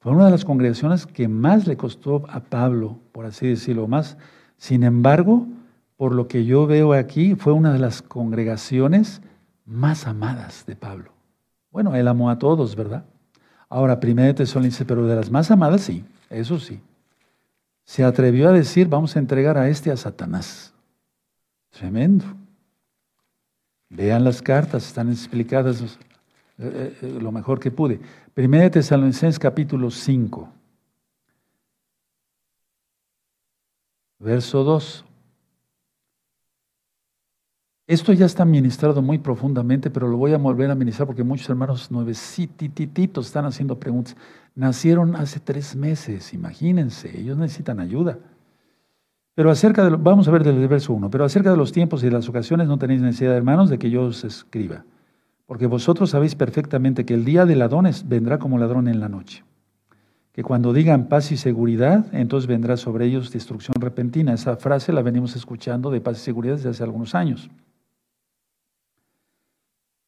Fue una de las congregaciones que más le costó a Pablo, por así decirlo, más. Sin embargo, por lo que yo veo aquí, fue una de las congregaciones más amadas de Pablo. Bueno, él amó a todos, ¿verdad? Ahora, primero Tesalonicenses, pero de las más amadas, sí, eso sí. se atrevió a decir, vamos a entregar a este a Satanás. Tremendo. Vean las cartas, están explicadas eh, eh, eh, lo mejor que pude. Primera de Tesalonicenses capítulo 5. Verso 2. Esto ya está ministrado muy profundamente, pero lo voy a volver a ministrar porque muchos hermanos nuevecititos están haciendo preguntas. Nacieron hace tres meses, imagínense, ellos necesitan ayuda. Pero acerca de, vamos a ver del verso 1, pero acerca de los tiempos y de las ocasiones no tenéis necesidad, hermanos, de que yo os escriba, porque vosotros sabéis perfectamente que el día de ladrones vendrá como ladrón en la noche. Que cuando digan paz y seguridad, entonces vendrá sobre ellos destrucción repentina. Esa frase la venimos escuchando de paz y seguridad desde hace algunos años.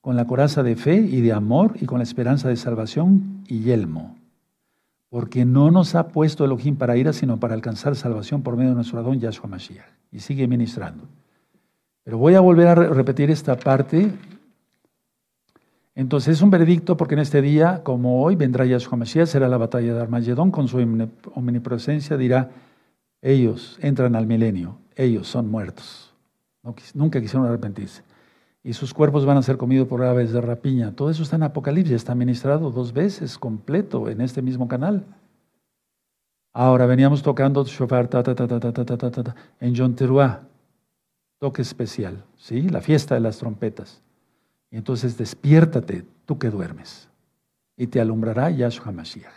con la coraza de fe y de amor y con la esperanza de salvación y yelmo. Porque no nos ha puesto Elohim para ira, sino para alcanzar salvación por medio de nuestro Adón Yahshua Mashiach. Y sigue ministrando. Pero voy a volver a repetir esta parte. Entonces es un veredicto porque en este día, como hoy, vendrá Yahshua Mashiach, será la batalla de Armagedón, con su omnipresencia dirá, ellos entran al milenio, ellos son muertos. nunca quisieron arrepentirse y sus cuerpos van a ser comidos por aves de rapiña. Todo eso está en Apocalipsis, está ministrado dos veces completo en este mismo canal. Ahora veníamos tocando shofar ta, ta, ta, ta, ta, ta, ta, en John Teruá, toque especial, ¿sí? La fiesta de las trompetas. Y entonces despiértate, tú que duermes, y te alumbrará Yahshua Mashiach.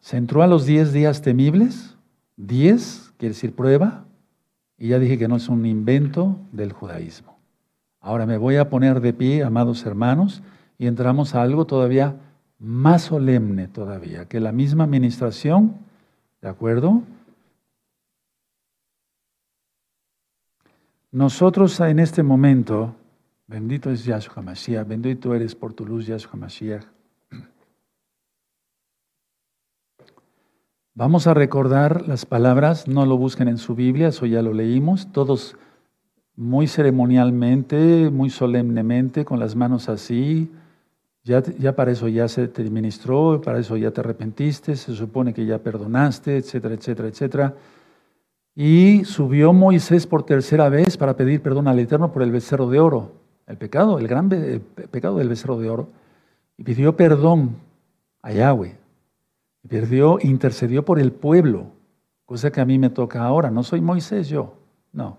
Se entró a los diez días temibles, diez, quiere decir prueba, y ya dije que no es un invento del judaísmo. Ahora me voy a poner de pie, amados hermanos, y entramos a algo todavía más solemne todavía, que la misma administración, ¿de acuerdo? Nosotros en este momento, bendito es Yahshua Mashiach, bendito eres por tu luz, Yahshua Mashiach. Vamos a recordar las palabras, no lo busquen en su Biblia, eso ya lo leímos, todos muy ceremonialmente, muy solemnemente, con las manos así. Ya, ya para eso ya se te ministró, para eso ya te arrepentiste, se supone que ya perdonaste, etcétera, etcétera, etcétera. Y subió Moisés por tercera vez para pedir perdón al Eterno por el becerro de oro, el pecado, el gran pecado del becerro de oro, y pidió perdón a Yahweh. Perdió, intercedió por el pueblo, cosa que a mí me toca ahora. No soy Moisés yo, no,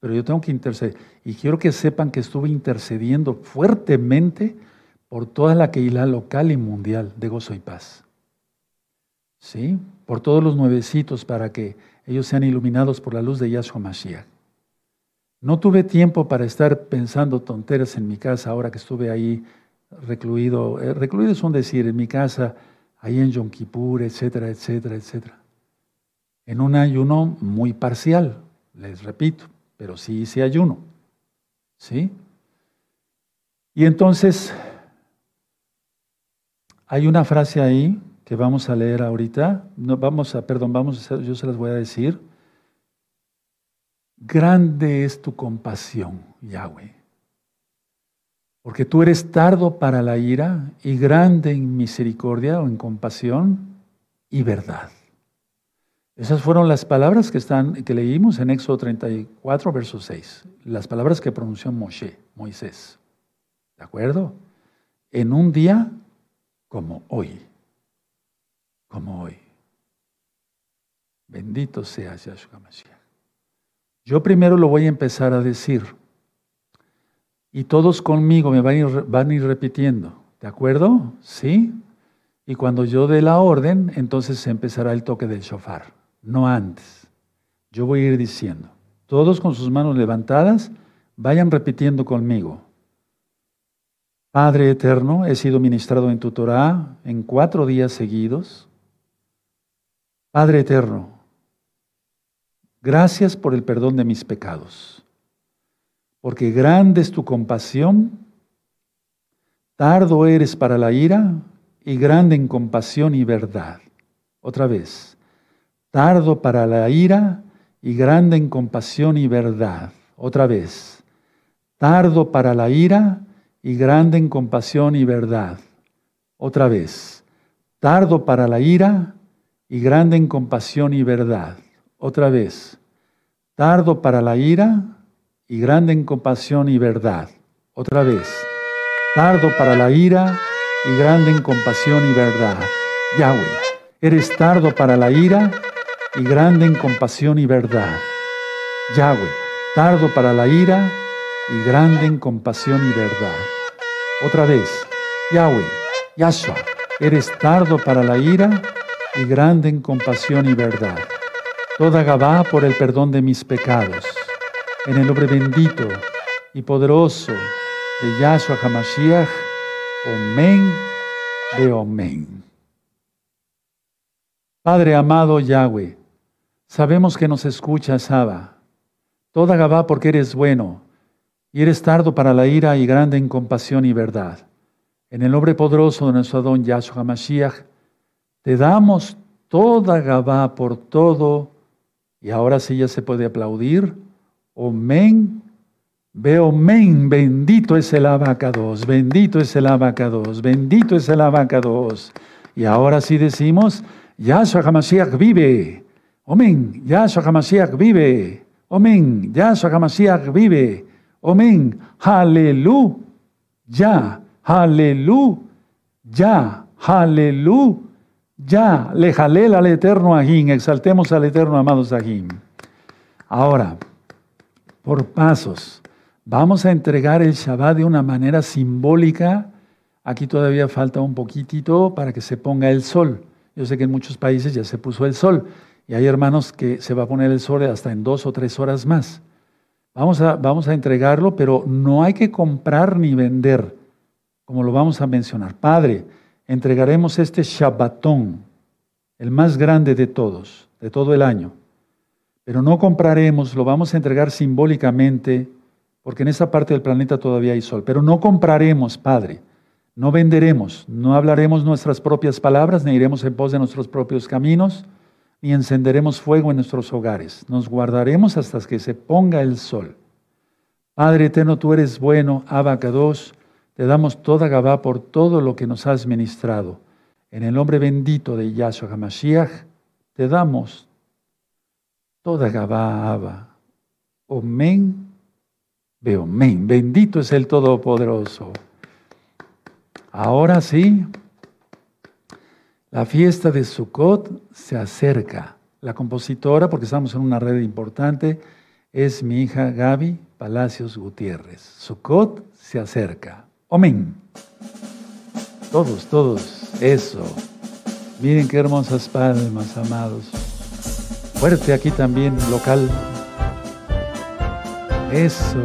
pero yo tengo que interceder. Y quiero que sepan que estuve intercediendo fuertemente por toda la Keilah local y mundial de gozo y paz. ¿Sí? Por todos los nuevecitos para que ellos sean iluminados por la luz de Yahshua Mashiach. No tuve tiempo para estar pensando tonteras en mi casa ahora que estuve ahí recluido. Eh, recluido es un decir, en mi casa ahí en Yom Kippur, etcétera, etcétera, etcétera. En un ayuno muy parcial, les repito, pero sí hice ayuno. ¿Sí? Y entonces, hay una frase ahí que vamos a leer ahorita, no, vamos a, perdón, vamos a, yo se las voy a decir. Grande es tu compasión, Yahweh porque tú eres tardo para la ira y grande en misericordia o en compasión y verdad. Esas fueron las palabras que, están, que leímos en Éxodo 34, verso 6. Las palabras que pronunció Moshe, Moisés. ¿De acuerdo? En un día como hoy. Como hoy. Bendito sea Yahshua Mashiach. Yo primero lo voy a empezar a decir y todos conmigo me van a, ir, van a ir repitiendo. ¿De acuerdo? ¿Sí? Y cuando yo dé la orden, entonces empezará el toque del shofar, no antes. Yo voy a ir diciendo, todos con sus manos levantadas, vayan repitiendo conmigo. Padre eterno, he sido ministrado en tu Torah en cuatro días seguidos. Padre eterno, Gracias por el perdón de mis pecados. Porque grande es tu compasión, tardo eres para la ira y grande en compasión y verdad. Otra vez, tardo para la ira y grande en compasión y verdad. Otra vez, tardo para la ira y grande en compasión y verdad. Otra vez, tardo para la ira y grande en compasión y verdad. Otra vez, tardo para la ira y grande en compasión y verdad. Otra vez, tardo para la ira y grande en compasión y verdad. Yahweh, eres tardo para la ira y grande en compasión y verdad. Yahweh, tardo para la ira y grande en compasión y verdad. Otra vez, Yahweh, Yahshua, eres tardo para la ira y grande en compasión y verdad. Toda Gabá por el perdón de mis pecados. En el nombre bendito y poderoso de Yahshua HaMashiach. Amén de Amén. Padre amado Yahweh, sabemos que nos escuchas, Abba. Toda Gabá porque eres bueno y eres tardo para la ira y grande en compasión y verdad. En el nombre poderoso de nuestro Adón Yahshua Mashiach, te damos toda Gabá por todo, y ahora sí ya se puede aplaudir. Amén. Veo men, bendito es el abacados, bendito es el abacados, bendito es el abacados. Y ahora sí decimos, Yahshua HaMashiach vive. Amén. Yahshua HaMashiach vive. Amén. Yahshua HaMashiach vive. Amén. Aleluya. Aleluya. Aleluya. Le jalel al eterno Ahim. Exaltemos al eterno amados Ahim. Ahora, por pasos, vamos a entregar el Shabbat de una manera simbólica. Aquí todavía falta un poquitito para que se ponga el sol. Yo sé que en muchos países ya se puso el sol y hay hermanos que se va a poner el sol hasta en dos o tres horas más. Vamos a, vamos a entregarlo, pero no hay que comprar ni vender, como lo vamos a mencionar. Padre, entregaremos este Shabbatón, el más grande de todos, de todo el año. Pero no compraremos, lo vamos a entregar simbólicamente, porque en esa parte del planeta todavía hay sol. Pero no compraremos, Padre, no venderemos, no hablaremos nuestras propias palabras, ni iremos en pos de nuestros propios caminos ni encenderemos fuego en nuestros hogares. Nos guardaremos hasta que se ponga el sol. Padre eterno, tú eres bueno, Abacados, te damos toda Gabá por todo lo que nos has ministrado. En el nombre bendito de Yahshua HaMashiach, te damos toda Gabá, Abba. Omen, Beomen. Bendito es el Todopoderoso. Ahora sí. La fiesta de Sukkot se acerca. La compositora, porque estamos en una red importante, es mi hija Gaby Palacios Gutiérrez. Sukkot se acerca. Amén. Todos, todos. Eso. Miren qué hermosas palmas, amados. Fuerte aquí también, local. Eso.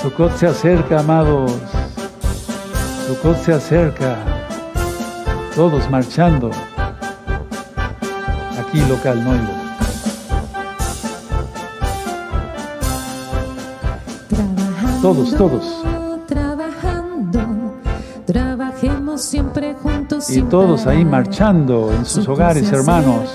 Sukkot se acerca, amados. Sukkot se acerca todos marchando. Aquí local, no Todos, todos. Trabajando, trabajemos siempre juntos. Y todos ahí marchando en sus hogares, hermanos.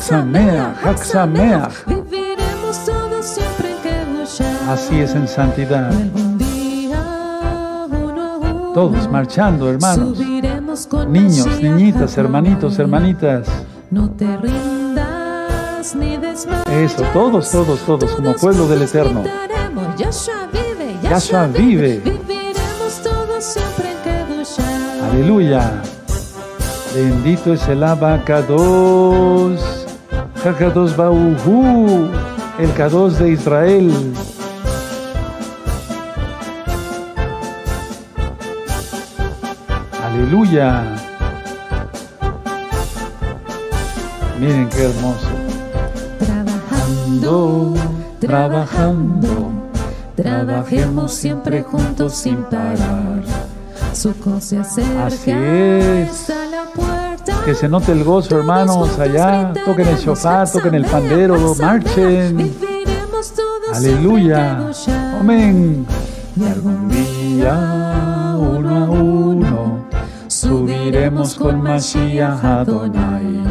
Haxamea, Haxamea. Viviremos todos siempre en Así es en santidad. Todos marchando, hermanos. Niños, niñitas, hermanitos, hermanitas. No te rindas ni Eso, todos, todos, todos, como pueblo del Eterno. Yahshua vive, Yahshua vive. Viviremos todos siempre en Aleluya. Bendito es el Abacados. Kadosh Bauhu, el Kadosh de Israel. Aleluya. Miren qué hermoso. Trabajando, trabajando, trabajemos siempre juntos sin parar. Su cosa se acerca. Así es. Que se note el gozo, hermanos, allá. Toquen el shofar, toquen el pandero, marchen. Aleluya. Amén. Y algún día, uno a uno, subiremos con Mashiach Adonai.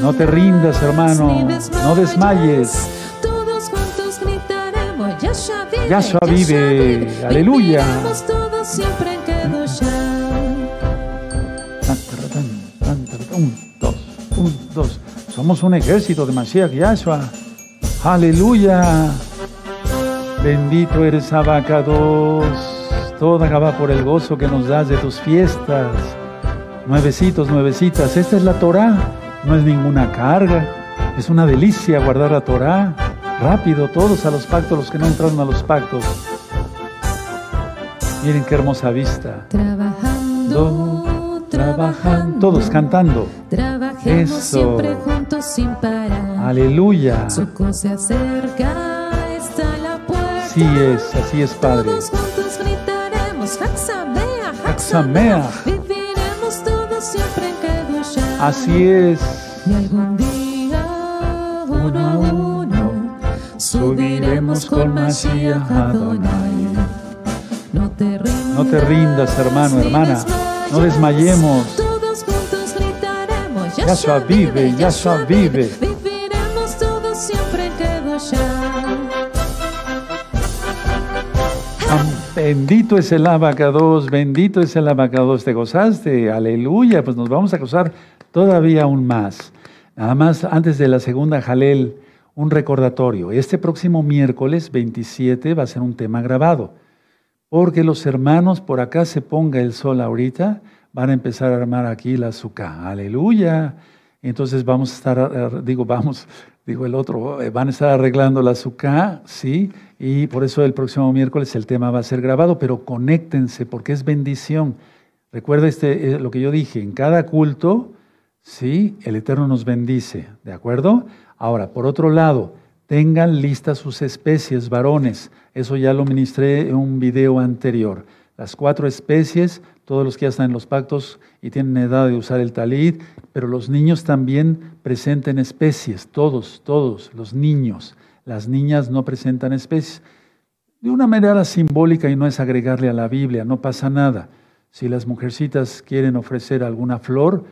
No te rindas, hermano. No desmayes. Yahshua vive. Aleluya. Somos un ejército de Mashiach Yahshua. Aleluya. Bendito eres Abacados. Toda Gabá por el gozo que nos das de tus fiestas. Nuevecitos, nuevecitas. Esta es la Torah. No es ninguna carga. Es una delicia guardar la Torah. Rápido, todos a los pactos, los que no entraron a los pactos. Miren qué hermosa vista. Trabajando, trabajando. Todos cantando. Trabajemos Eso. siempre juntos sin parar. Aleluya. Suco se acerca, está la puerta. Así es, así es, Padre. Todos juntos gritaremos, Haxamea, Haxamea. Viviremos todos siempre en Kedushá. Así es. Y algún día, uno a uno, subiremos con Mashiach Adonai. No te rindas, No te rindas, hermano, hermana. No desmayemos. Todos juntos gritaremos, Yahshua vive, Yahshua vive. Viviremos todos siempre en Bendito es el abacados, bendito es el abacados. ¿Te gozaste? Aleluya. Pues nos vamos a gozar todavía aún más. Nada más, antes de la segunda Jalel, un recordatorio. Este próximo miércoles 27 va a ser un tema grabado. Porque los hermanos, por acá se ponga el sol ahorita, van a empezar a armar aquí la azúcar. Aleluya. Entonces vamos a estar, eh, digo, vamos, digo el otro, eh, van a estar arreglando la azúcar, ¿sí? Y por eso el próximo miércoles el tema va a ser grabado, pero conéctense porque es bendición. Recuerda este, eh, lo que yo dije, en cada culto, ¿sí? El Eterno nos bendice, ¿de acuerdo? Ahora, por otro lado, tengan listas sus especies, varones. Eso ya lo ministré en un video anterior. Las cuatro especies, todos los que ya están en los pactos y tienen edad de usar el talid, pero los niños también presenten especies, todos, todos, los niños. Las niñas no presentan especies. De una manera simbólica y no es agregarle a la Biblia, no pasa nada. Si las mujercitas quieren ofrecer alguna flor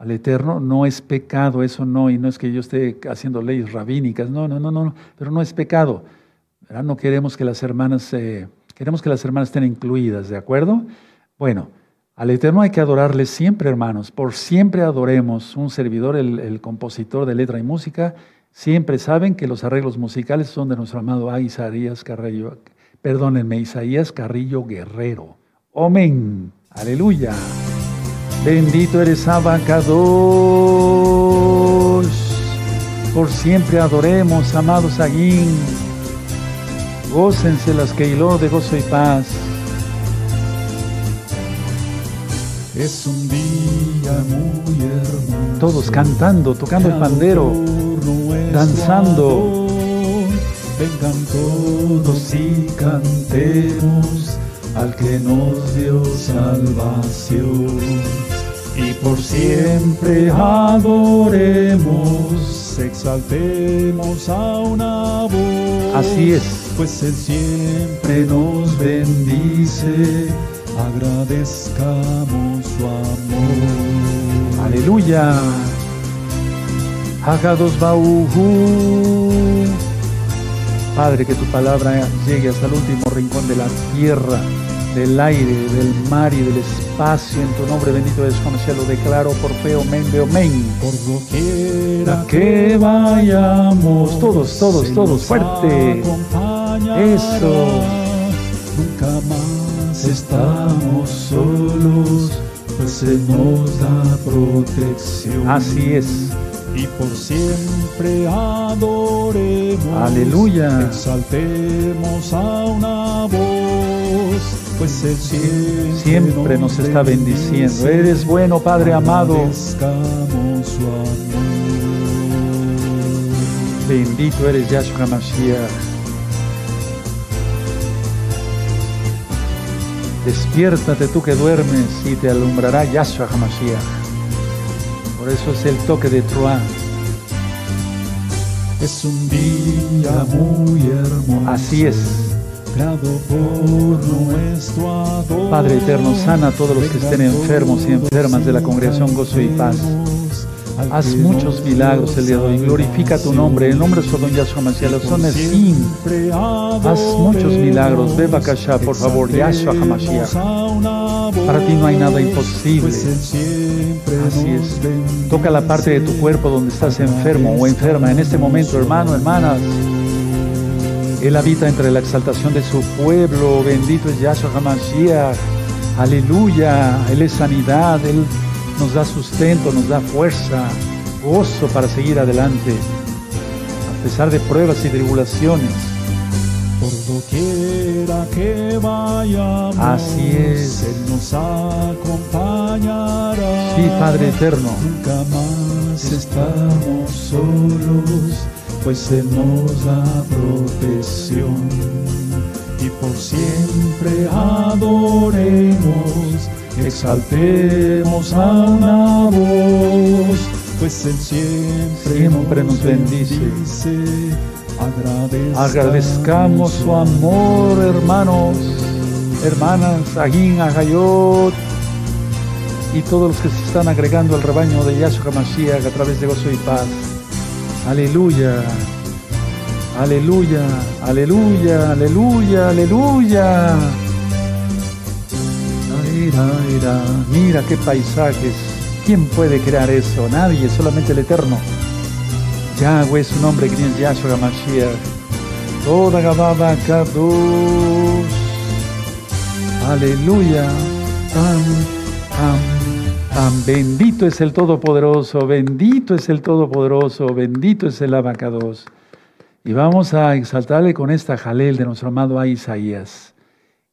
al Eterno, no es pecado, eso no, y no es que yo esté haciendo leyes rabínicas, no, no, no, no, pero no es pecado. No queremos que las hermanas, eh, queremos que las hermanas estén incluidas, ¿de acuerdo? Bueno, al Eterno hay que adorarle siempre, hermanos, por siempre adoremos. Un servidor, el, el compositor de letra y música, siempre saben que los arreglos musicales son de nuestro amado A. Isaías Carrillo, perdónenme, Isaías Carrillo Guerrero. Amén. Aleluya. Bendito eres Abacados. Por siempre adoremos, amados Aguín. Gócense las que hiló de gozo y paz. Es un día muy hermoso. Todos cantando, tocando el pandero. danzando. Vengan todos y cantemos al que nos dio salvación. Y por siempre adoremos, exaltemos a una voz. Así es. Pues Él siempre nos bendice, agradezcamos su amor. Aleluya. Hagados Bauhu. Padre, que tu palabra llegue hasta el último rincón de la tierra, del aire, del mar y del espacio. En tu nombre bendito es conocido, lo declaro por fe, amén, de amén. Por doquiera Que vayamos, todos, todos, todos, fuerte. Eso. Nunca más estamos solos, pues Él nos da protección. Así es. Y por siempre adoremos. Aleluya. Exaltemos a una voz, pues Él siempre, Siempre nos está bendiciendo. Eres bueno, Padre amado. Bendito eres Yahshua Mashiach. Despiértate tú que duermes y te alumbrará Yahshua Hamashiach. Por eso es el toque de Truán. Es un día muy hermoso. Así es. Padre eterno, sana a todos los que estén enfermos y enfermas de la congregación Gozo y Paz. Haz muchos milagros el día de hoy. Glorifica tu nombre. El nombre de don Yahshua Mashiach. La zona es sin. Haz muchos milagros. Ve Bakasha, por favor. Yahshua HaMashiach. Para ti no hay nada imposible. Así es. Toca la parte de tu cuerpo donde estás enfermo o enferma en este momento, hermano, hermanas. Él habita entre la exaltación de su pueblo. Bendito es Yahshua HaMashiach. Aleluya. Él es sanidad. Él nos da sustento, nos da fuerza, gozo para seguir adelante, a pesar de pruebas y tribulaciones. Por doquiera que vayamos, Así es. Él nos acompañará. Sí, Padre eterno. Nunca más estamos solos, pues nos da protección. Y por siempre adoremos, exaltemos a una voz, pues Él siempre, Siempre nos bendice. Agradezcamos, Agradezcamos su amor, hermanos, hermanas, Agin, Agayot y todos los que se están agregando al rebaño de Yahshua Mashiach a través de Gozo y Paz. Aleluya, aleluya, aleluya, aleluya, aleluya. Mira, mira, qué paisajes. ¿Quién puede crear eso? Nadie, solamente el Eterno. Yahweh es su nombre, que es Yahshua Mashiach. Toda Gababa Kadosh. Aleluya. Tam, tam. Bendito es el Todopoderoso, bendito es el Todopoderoso, bendito es el Abacados. Y vamos a exaltarle con esta jalel de nuestro amado Isaías.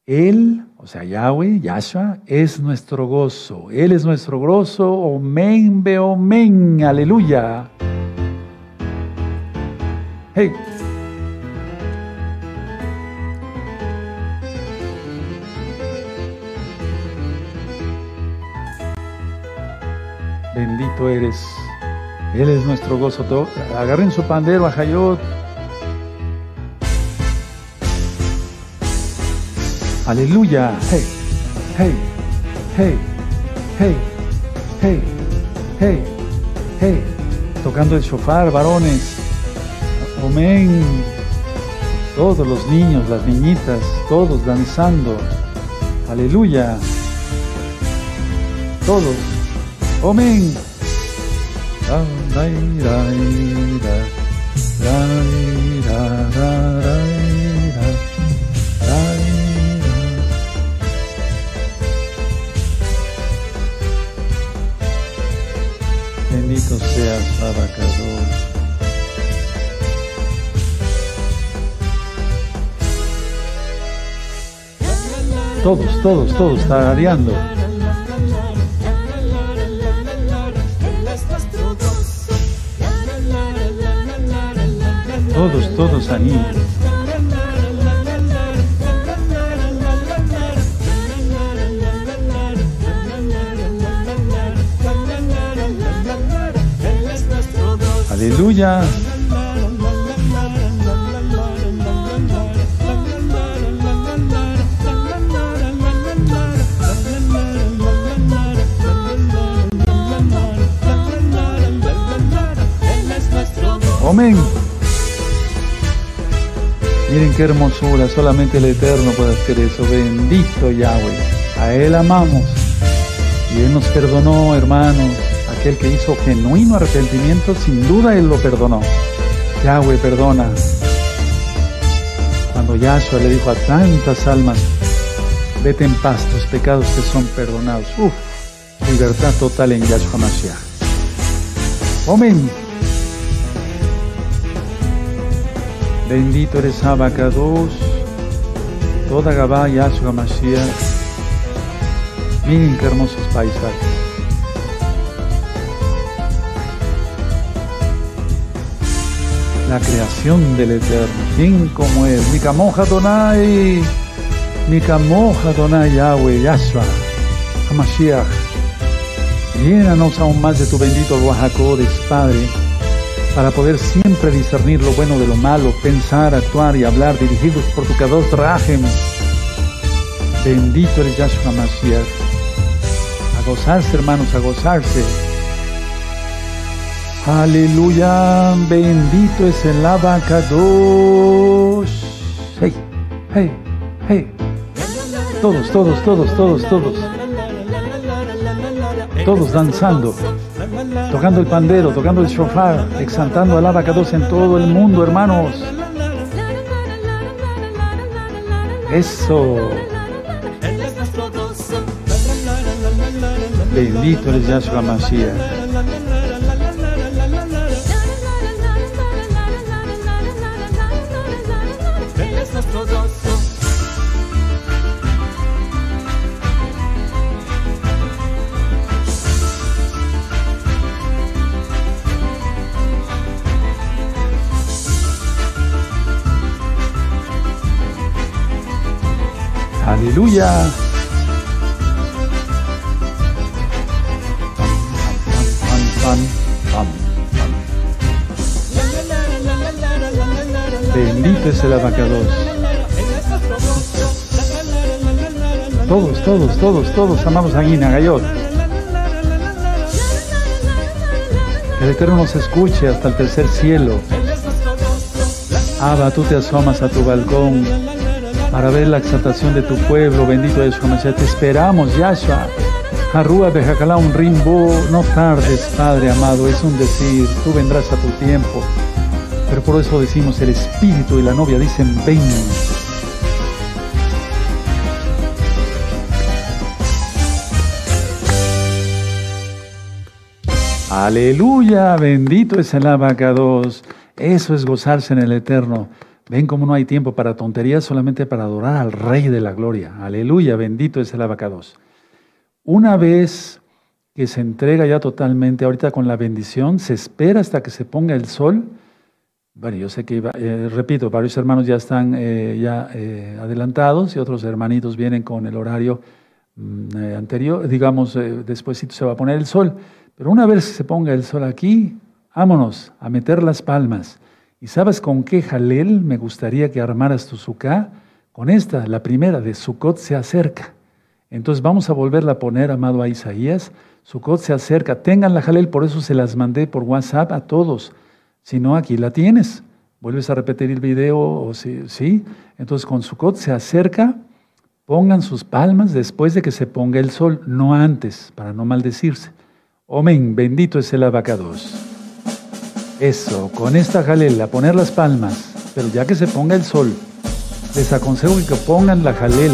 Él, o sea, Yahweh, Yahshua, es nuestro gozo. Él es nuestro gozo. Omen, be omen. Aleluya. Hey. Bendito eres. Él es nuestro gozo. Agarren su pandero, Ajayot. Aleluya. Hey, hey, hey, hey, hey, hey, hey. Tocando el shofar, varones. Amén. Todos los niños, las niñitas, todos danzando. Aleluya. Todos. Amén. Bendito seas, Abacados. Todos, todos, todos, tarareando. Todos, todos ahí. Aleluya. Qué hermosura, solamente el Eterno puede hacer eso. Bendito Yahweh. A Él amamos. Y Él nos perdonó, hermanos. Aquel que hizo genuino arrepentimiento, sin duda Él lo perdonó. Yahweh perdona. Cuando Yahshua le dijo a tantas almas, vete en paz, tus pecados te son perdonados. Uf, libertad total en Yahshua Mashiach. Amén. Bendito eres Abacados, toda Gabá Yahshua Mashiach. Miren qué hermosos paisajes. La creación del Eterno. ¿Quién como Él? Mi camoja Donai. Mi camoja Donai Yahweh, Yahshua, Hamashiach. Llénanos aún más de tu bendito Ruajacodes, Padre, para poder siempre discernir lo bueno de lo malo, pensar, actuar y hablar dirigidos por tu Kadosh Rahem. Bendito eres Yahshua Mashiach. A gozarse, hermanos, a gozarse. Aleluya, bendito es el abacados. Hey, hey, hey. Todos, todos, todos, todos, todos. Todos danzando, tocando el pandero, tocando el shofar, exaltando al abacados en todo el mundo, hermanos. Eso. Bendito eres Yahshua Mashiach. Aleluya. Bendito es el abacados. Todos, todos, todos, todos amamos a Guina. Que el Eterno nos escuche hasta el tercer cielo. Abba, tú te asomas a tu balcón para ver la exaltación de tu pueblo. Bendito es Mashiach. Te esperamos, Yahshua. Harúa Bejakalá, un rimbo. No tardes, Padre amado. Es un decir. Tú vendrás a tu tiempo. Pero por eso decimos, el espíritu y la novia dicen, ven. Aleluya, bendito es el abacados. Eso es gozarse en el eterno. Ven cómo no hay tiempo para tonterías, solamente para adorar al Rey de la Gloria. Aleluya, bendito es el abacados. Una vez que se entrega ya totalmente, ahorita con la bendición, se espera hasta que se ponga el sol. Bueno, yo sé que, eh, repito, varios hermanos ya están eh, ya eh, adelantados y otros hermanitos vienen con el horario mm, anterior, digamos, después se va a poner el sol. Pero una vez que se ponga el sol aquí, vámonos a meter las palmas. ¿Y sabes con qué jalel me gustaría que armaras tu suká? Con esta, la primera de Sukkot se acerca. Entonces vamos a volverla a poner, amado a Isaías. Sukkot se acerca. Tengan la jalel, por eso se las mandé por WhatsApp a todos. Si no, aquí la tienes. Vuelves a repetir el video, o sí, sí. Entonces con Sukkot se acerca. Pongan sus palmas después de que se ponga el sol, no antes, para no maldecirse. Amén, bendito es el abacados. Eso, con esta jalel, a poner las palmas, pero ya que se ponga el sol, les aconsejo que pongan la jalel,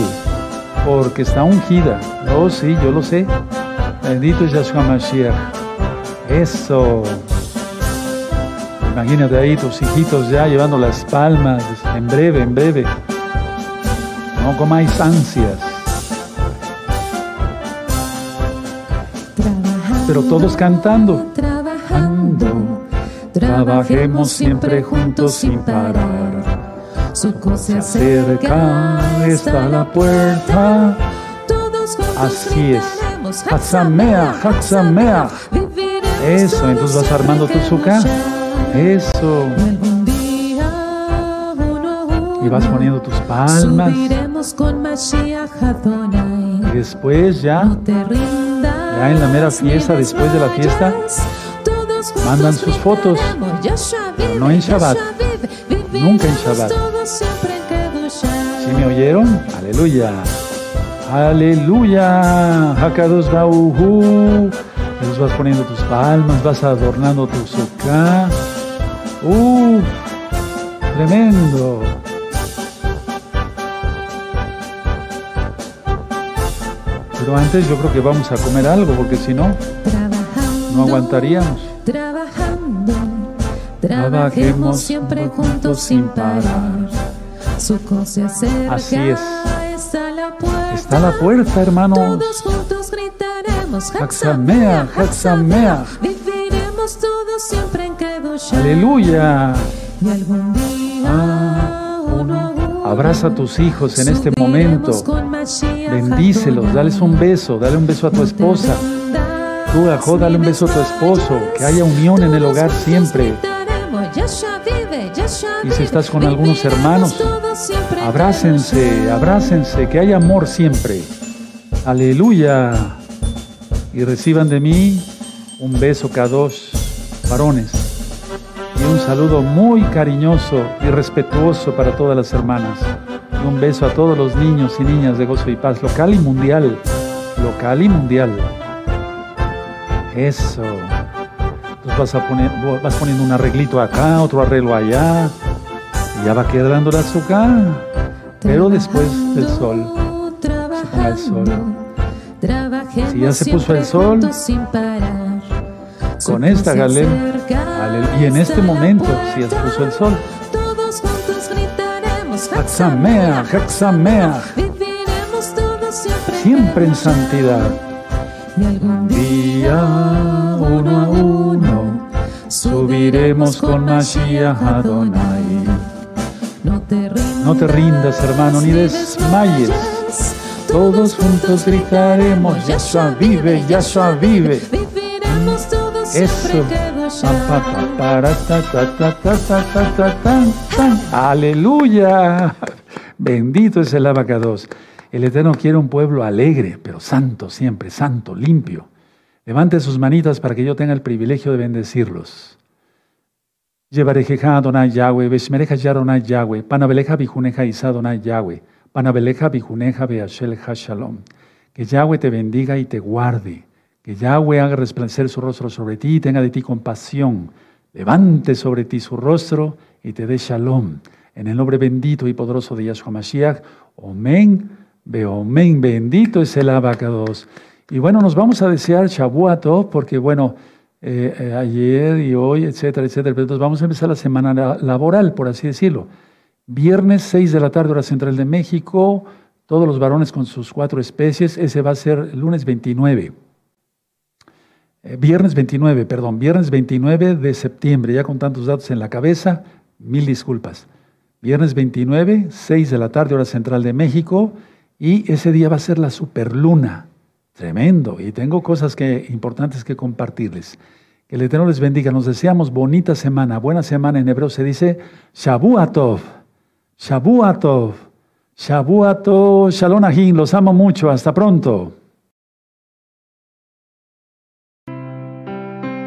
porque está ungida. Oh, sí, yo lo sé. Bendito es Yahshua Mashiach. Eso. Imagínate ahí tus hijitos ya llevando las palmas, en breve, en breve. No comáis ansias. Pero todos cantando. Trabajando. Trabajemos siempre juntos sin parar. Su cosa se acerca, está la puerta. Todos juntos Así es. Hatsamea. Viviremos Eso, entonces vas armando tu. Kedusha. Eso. Y vas poniendo tus palmas. Y después ya. Ya en la mera fiesta, después de la fiesta, mandan sus fotos. vive, no en Shabbat. Nunca en Shabbat. ¿sí me oyeron? Aleluya. Aleluya. Hakados Bauhu. Entonces vas poniendo tus palmas, vas adornando tu suká. ¡Uf! Tremendo. Pero antes yo creo que vamos a comer algo, porque si no, no aguantaríamos. Trabajando, Trabajemos siempre juntos sin parar. Su cosa Así es. está la puerta. Está la puerta, hermanos. Todos juntos gritaremos Hatsamea, Hatsamea. Viviremos todos siempre en Kedusha. Aleluya. Y algún día Ah, uno Abraza a tus hijos en este momento. Bendícelos, dales un beso, dale un beso a tu esposa. Tú, dale un beso a tu esposo, que haya unión en el hogar siempre. Y si estás con algunos hermanos, abrácense, abrácense, que haya amor siempre. Aleluya. Y reciban de mí un beso cada dos varones y un saludo muy cariñoso y respetuoso para todas las hermanas. Y un beso a todos los niños y niñas de Gozo y Paz, local y mundial. Local y mundial. Eso. Entonces vas, a poner, vas poniendo un arreglito acá, otro arreglo allá. Y ya va quedando el azúcar. Pero después del sol. Se ponga el sol. Si ya se puso el sol, con esta galera, y en este momento, si ya se puso el sol, Haxamea, Haxamea, siempre en santidad. Y algún día, uno a uno, subiremos con Mashiach Adonai. No te rindas, hermano, ni desmayes. Todos juntos gritaremos, Yahshua vive, Yahshua vive. Eso. Aleluya. Bendito es el abacados. El Eterno quiere un pueblo alegre, pero santo siempre, santo, limpio. Levante sus manitas para que yo tenga el privilegio de bendecirlos. Llevarejeja Adonai Yahweh, Veshmereja Yaronai Yahweh, Panabeleja Bijuneja Isa Adonai Yahweh, Panabeleja Bijuneja Beashel Shalom. Que Yahweh te bendiga y te guarde. Que Yahweh haga resplandecer su rostro sobre ti y tenga de ti compasión. Levante sobre ti su rostro y te dé shalom. En el nombre bendito y poderoso de Yahshua Mashiach. Amén. Amén, bendito es el abacados. Y bueno, nos vamos a desear Shabuato, porque bueno, eh, eh, ayer y hoy, etcétera, etcétera, entonces vamos a empezar la semana laboral, por así decirlo. Viernes 6 de la tarde, hora central de México, todos los varones con sus cuatro especies, ese va a ser lunes 29. Eh, viernes 29, perdón, viernes 29 de septiembre, ya con tantos datos en la cabeza, mil disculpas. Viernes 29, 6 de la tarde, hora central de México. Y ese día va a ser la superluna. Tremendo. Y tengo cosas que, importantes que compartirles. Que el Eterno les bendiga. Nos deseamos bonita semana. Buena semana en hebreo se dice Shabuatov. Shabuatov. Shabuatov. Shalom Los amo mucho. Hasta pronto.